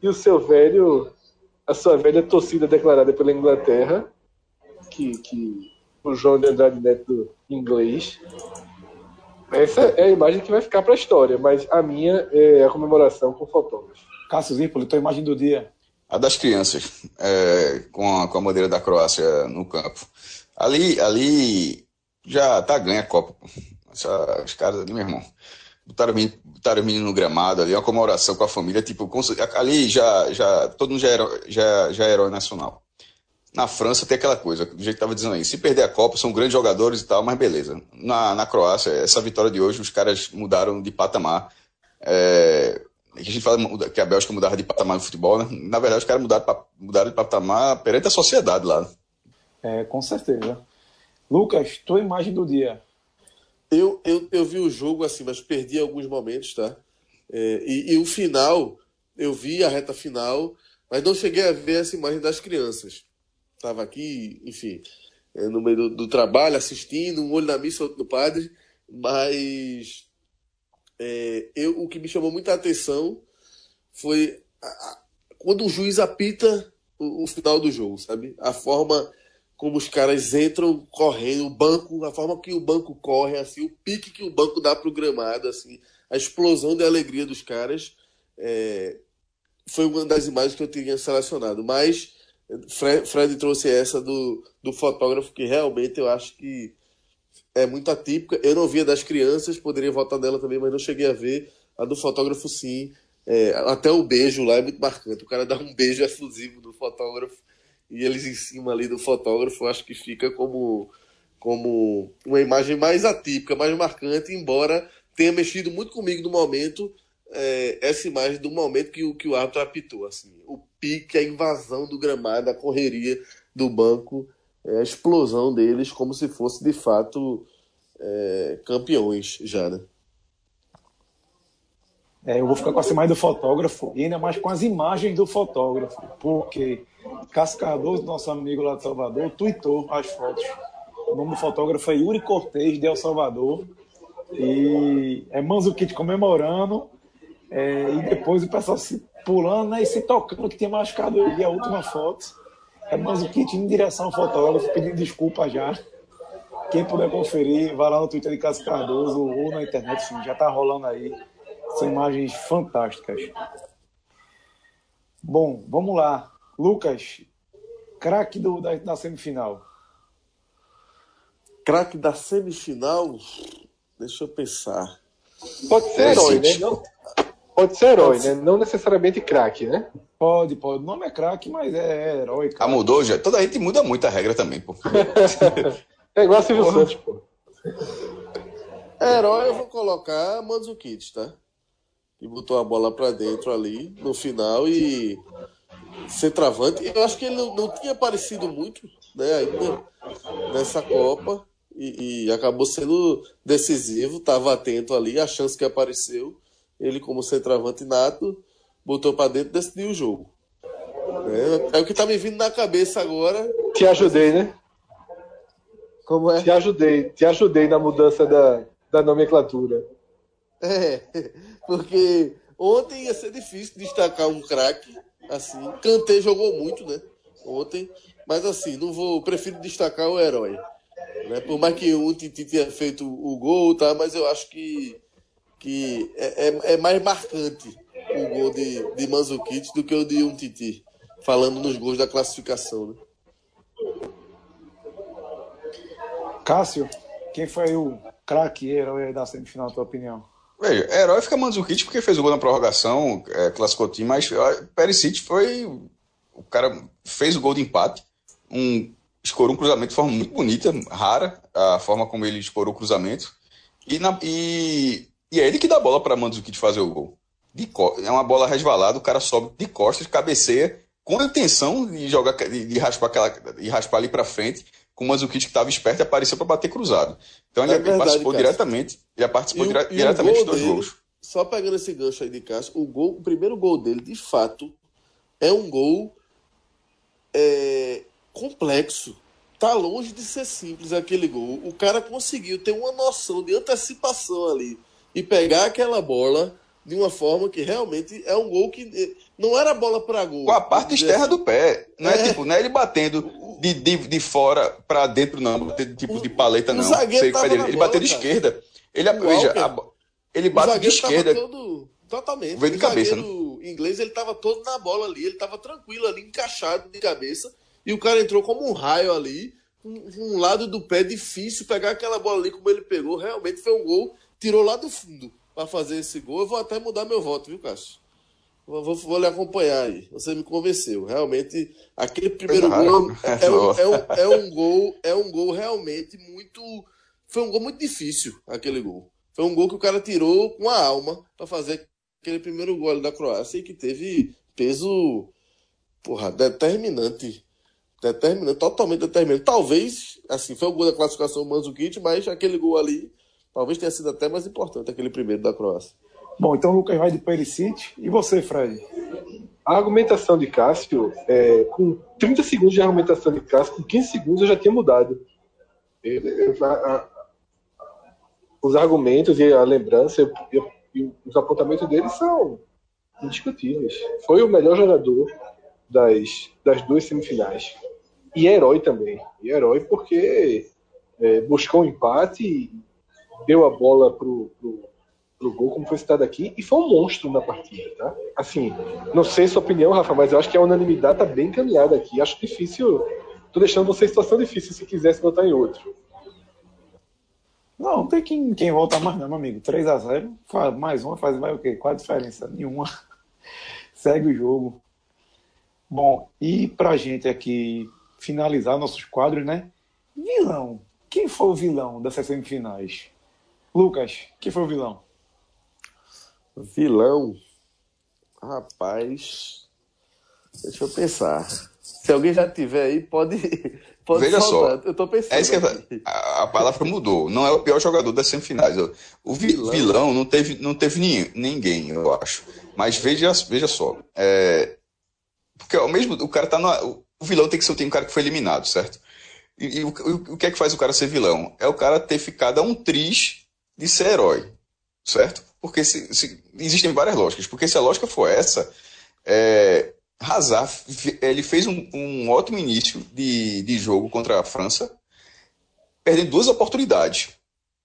e o seu velho, a sua velha torcida declarada pela Inglaterra, que, que o João de Andrade Neto inglês. Essa é a imagem que vai ficar para a história, mas a minha é a comemoração com o fotógrafo. Cássio Zípoli, tua imagem do dia. A das crianças, é, com, a, com a bandeira da Croácia no campo. Ali, ali já tá ganha a Copa. Essa, os caras ali, meu irmão. Botaram, botaram o menino no gramado ali, uma comemoração com a família, tipo, ali já, já, todo mundo já era, já, já é herói nacional. Na França tem aquela coisa, do jeito que estava dizendo aí, se perder a Copa, são grandes jogadores e tal, mas beleza. Na, na Croácia, essa vitória de hoje, os caras mudaram de patamar. É, a gente fala que a Bélgica mudava de patamar no futebol, né? Na verdade, os caras mudaram, mudaram de patamar perante a sociedade lá. É, com certeza. Lucas, tua imagem do dia. Eu, eu, eu vi o jogo assim, mas perdi alguns momentos, tá? É, e, e, o final, eu vi a reta final, mas não cheguei a ver essa imagem das crianças. Estava aqui, enfim, é, no meio do, do, trabalho, assistindo, um olho na missa, outro no padre, mas é, eu, o que me chamou muita atenção foi a, a, quando o juiz apita o, o final do jogo, sabe? A forma como os caras entram correndo, o banco, a forma que o banco corre, assim, o pique que o banco dá pro gramado, assim, a explosão de alegria dos caras, é, foi uma das imagens que eu tinha selecionado. Mas Fred, Fred, trouxe essa do, do fotógrafo, que realmente eu acho que é muito atípica. Eu não via das crianças, poderia votar nela também, mas não cheguei a ver. A do fotógrafo, sim. É, até o beijo lá é muito marcante. O cara dá um beijo exclusivo do fotógrafo e eles em cima ali do fotógrafo, acho que fica como, como uma imagem mais atípica, mais marcante, embora tenha mexido muito comigo no momento, é, essa imagem do momento que, que o árbitro apitou. Assim, o pique, a invasão do gramado, a correria do banco, é, a explosão deles, como se fosse de fato é, campeões já, né? É, eu vou ficar com a imagem do fotógrafo e ainda mais com as imagens do fotógrafo, porque Cascador, nosso amigo lá de Salvador, tweetou as fotos. O nome do fotógrafo é Yuri Cortez, de El Salvador. E é Manzukic comemorando. É, e depois o pessoal se pulando né, e se tocando que tinha machucado ele. A última foto é Manzukic em direção ao fotógrafo, pedindo desculpa já. Quem puder conferir, vai lá no Twitter de Cascadoso ou na internet, sim, já tá rolando aí. São imagens fantásticas. Bom, vamos lá. Lucas, craque da, da semifinal. Craque da semifinal? Deixa eu pensar. Pode ser herói, né? Não, pode ser herói, pode né? Não necessariamente craque, né? Pode, pode. O nome é craque, mas é, herói. Ah, mudou já? Toda a gente muda muito a regra também, pô. é igual a Silvio Porra. Santos, pô. Herói eu vou colocar Manzukic, tá? Que botou a bola para dentro ali no final e centroavante. Eu acho que ele não, não tinha aparecido muito né, ainda nessa Copa e, e acabou sendo decisivo, estava atento ali, a chance que apareceu. Ele, como centroavante nato, botou para dentro e decidiu o jogo. É, é, o que tá me vindo na cabeça agora. Te ajudei, né? Como é? Te ajudei, te ajudei na mudança da, da nomenclatura. É, porque ontem ia ser difícil destacar um craque Assim, Kanté jogou muito, né? Ontem. Mas assim, não vou. Prefiro destacar o herói. Né? Por mais que o Titi tenha feito o gol, tá? Mas eu acho que, que é, é, é mais marcante o gol de, de Manzukic do que o de um Titi. Falando nos gols da classificação, né? Cássio, quem foi o craque herói da semifinal, na tua opinião? Veja, herói fica Mandzukic porque fez o gol na prorrogação, é, classificou o time, mas Perisic foi. O cara fez o gol de empate, um, escorou um cruzamento de forma muito bonita, rara, a forma como ele escorou o cruzamento. E, na, e, e é ele que dá a bola para Mandzukic fazer o gol. De, é uma bola resvalada, o cara sobe de costas, cabeceia, com a intenção de jogar, de, de raspar, aquela, de raspar ali para frente com o Manzukic que estava esperto e apareceu para bater cruzado. Então ele, é verdade, participou Cássio. diretamente, ele participou e, dire, e diretamente dos dois dele, gols. Só pegando esse gancho aí de Cássio, o, gol, o primeiro gol dele, de fato, é um gol é, complexo. Tá longe de ser simples aquele gol. O cara conseguiu ter uma noção de antecipação ali e pegar aquela bola de uma forma que realmente é um gol que eh, não era bola para gol. Com a parte externa assim. do pé. Não é, é, tipo, não é ele batendo de, de, de fora para dentro, não. Tipo de paleta, não. O zagueiro ele, bateu de esquerda. Ele, veja, a, ele bate de esquerda. Todo, totalmente. Veio de cabeça, né? inglês ele tava todo na bola ali, ele tava tranquilo ali, encaixado de cabeça. E o cara entrou como um raio ali. Um, um lado do pé difícil pegar aquela bola ali como ele pegou. Realmente foi um gol, tirou lá do fundo para fazer esse gol. Eu vou até mudar meu voto, viu, Cássio? Vou, vou, vou lhe acompanhar aí. Você me convenceu. Realmente, aquele primeiro gol é, é, um, é, um, é um gol, é um gol realmente muito. Foi um gol muito difícil, aquele gol. Foi um gol que o cara tirou com a alma para fazer aquele primeiro gol da Croácia e que teve peso porra, determinante. Determinante, totalmente determinante. Talvez, assim, foi o gol da classificação do Manzukic, mas aquele gol ali Talvez tenha sido até mais importante aquele primeiro da Croácia. Bom, então o Lucas vai de Perisic. E você, Fred? A argumentação de Cássio, é, com 30 segundos de argumentação de Cássio, com 15 segundos eu já tinha mudado. Ele, a, a, os argumentos e a lembrança e, e os apontamentos dele são indiscutíveis. Foi o melhor jogador das, das duas semifinais. E herói também. E herói porque é, buscou um empate deu a bola pro, pro, pro gol, como foi citado aqui, e foi um monstro na partida, tá? Assim, não sei sua opinião, Rafa, mas eu acho que a unanimidade tá bem encaminhada aqui. Acho difícil. Tô deixando você em situação difícil se quisesse votar em outro. Não, não tem quem, quem volta mais, não, meu amigo. 3x0, mais uma, faz mais o quê? Qual a diferença? Nenhuma. Segue o jogo. Bom, e pra gente aqui finalizar nossos quadros, né? Vilão. Quem foi o vilão dessas semifinais? Lucas, quem foi o vilão? Vilão? Rapaz. Deixa eu pensar. Se alguém já tiver aí, pode. pode Veja soltar. só. Eu tô pensando. É isso que a, a palavra mudou. Não é o pior jogador das semifinais. O vi- Vilão. vilão, não teve, não teve ni- ninguém, eu acho. Mas veja, veja só. é, porque ao mesmo o cara tá na, o vilão tem que ser tem um cara que foi eliminado, certo? E, e o, o- o que é que faz o cara ser vilão? É o cara ter ficado a um triz de ser herói, certo? Porque se, se- existem várias lógicas. Porque se a lógica for essa, é, Hazard ele fez um, um ótimo início de, de jogo contra a França, perdendo duas oportunidades.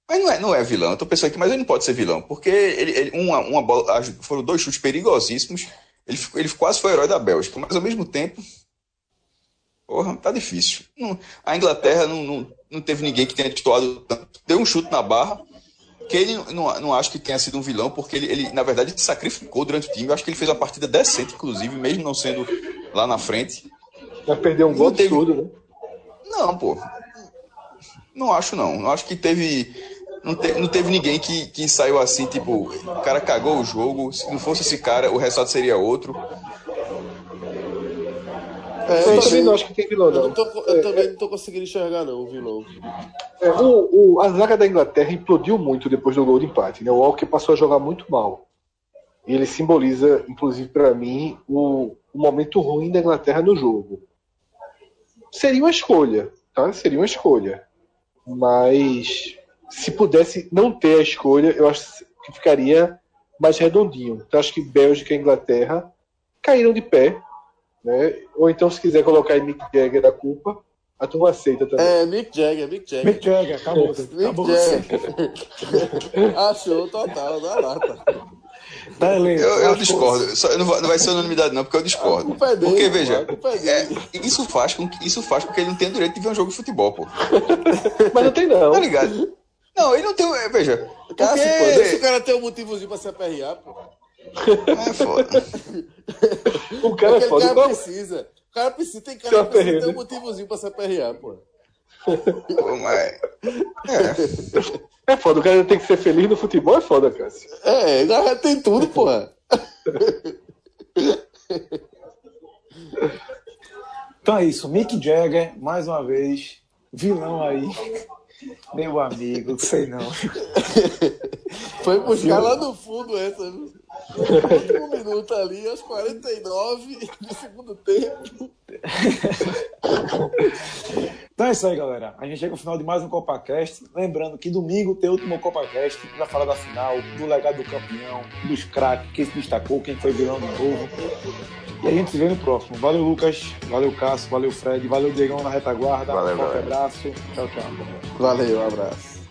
Mas não é, não é vilão. Eu tô pensando aqui, mas ele não pode ser vilão, porque ele, ele- uma, uma bola, foram dois chutes perigosíssimos. Ele, ele quase foi herói da Bélgica, mas ao mesmo tempo, porra, tá difícil. Não- a Inglaterra não, não, não teve ninguém que tenha tituado tanto. Deu um chute na barra, que ele não, não, acho que tenha sido um vilão, porque ele, ele, na verdade, se sacrificou durante o time. Eu acho que ele fez uma partida decente, inclusive, mesmo não sendo lá na frente. Vai perder um gol teve- absurdo, né? Não, pô. Não acho, não. Não acho que teve. Não, te- não teve ninguém que, que saiu assim, tipo, o cara cagou o jogo. Se não fosse esse cara, o resultado seria outro. É, Eu eu, também não acho que tem vilão, eu, não. não tô, eu também não tô conseguindo enxergar, não, o vilão. É, o, o- a zaga da Inglaterra implodiu muito depois do gol de empate. Né? O Walker passou a jogar muito mal. E ele simboliza, inclusive para mim, o, o momento ruim da Inglaterra no jogo. Seria uma escolha, tá? Seria uma escolha. Mas se pudesse não ter a escolha, eu acho que ficaria mais redondinho. Então acho que Bélgica e Inglaterra caíram de pé. Né? Ou então, se quiser colocar em Mick Jagger a culpa, a turma aceita também. É, Mick Jagger, Mick Jagger. Mick Jagger, acabou. Mick acabou Jagger. Achou total, da lata. Tá, Eu, eu discordo. Só- não, vai, não vai ser unanimidade, não, porque eu discordo. É dele, Porque, veja, é é, isso, faz com que, isso faz com que ele não tenha direito de ver um jogo de futebol, pô. Mas não tem não. Tá ligado? Não, ele não tem. é, Veja. Cássio, pô, porque- deixa o cara ter um motivozinho pra se aperrear, pô. É foda. O cara é foda. cara Qual- precisa. O cara precisa, tem cara que precisa ter um motivozinho pra se aperrear, pô. Pô, mas- É foda, o cara tem que ser feliz no futebol, é foda, Cássio. É, agora já tem tudo, porra. Então é isso, Mick Jagger, mais uma vez, vilão aí. Meu amigo, sei não. Foi buscar lá no fundo essa, viu? Último minuto ali, aos 49 do segundo tempo. Então é isso aí, galera. A gente chega ao final de mais um CopaCast. Lembrando que domingo tem o último CopaCast para falar da final, do legado do campeão, dos craques, quem se destacou, quem foi vilão de novo. E a gente se vê no próximo. Valeu, Lucas. Valeu, Cássio. Valeu, Fred. Valeu, Diegão na retaguarda. Valeu, um forte abraço. Tchau, tchau. Valeu, um abraço.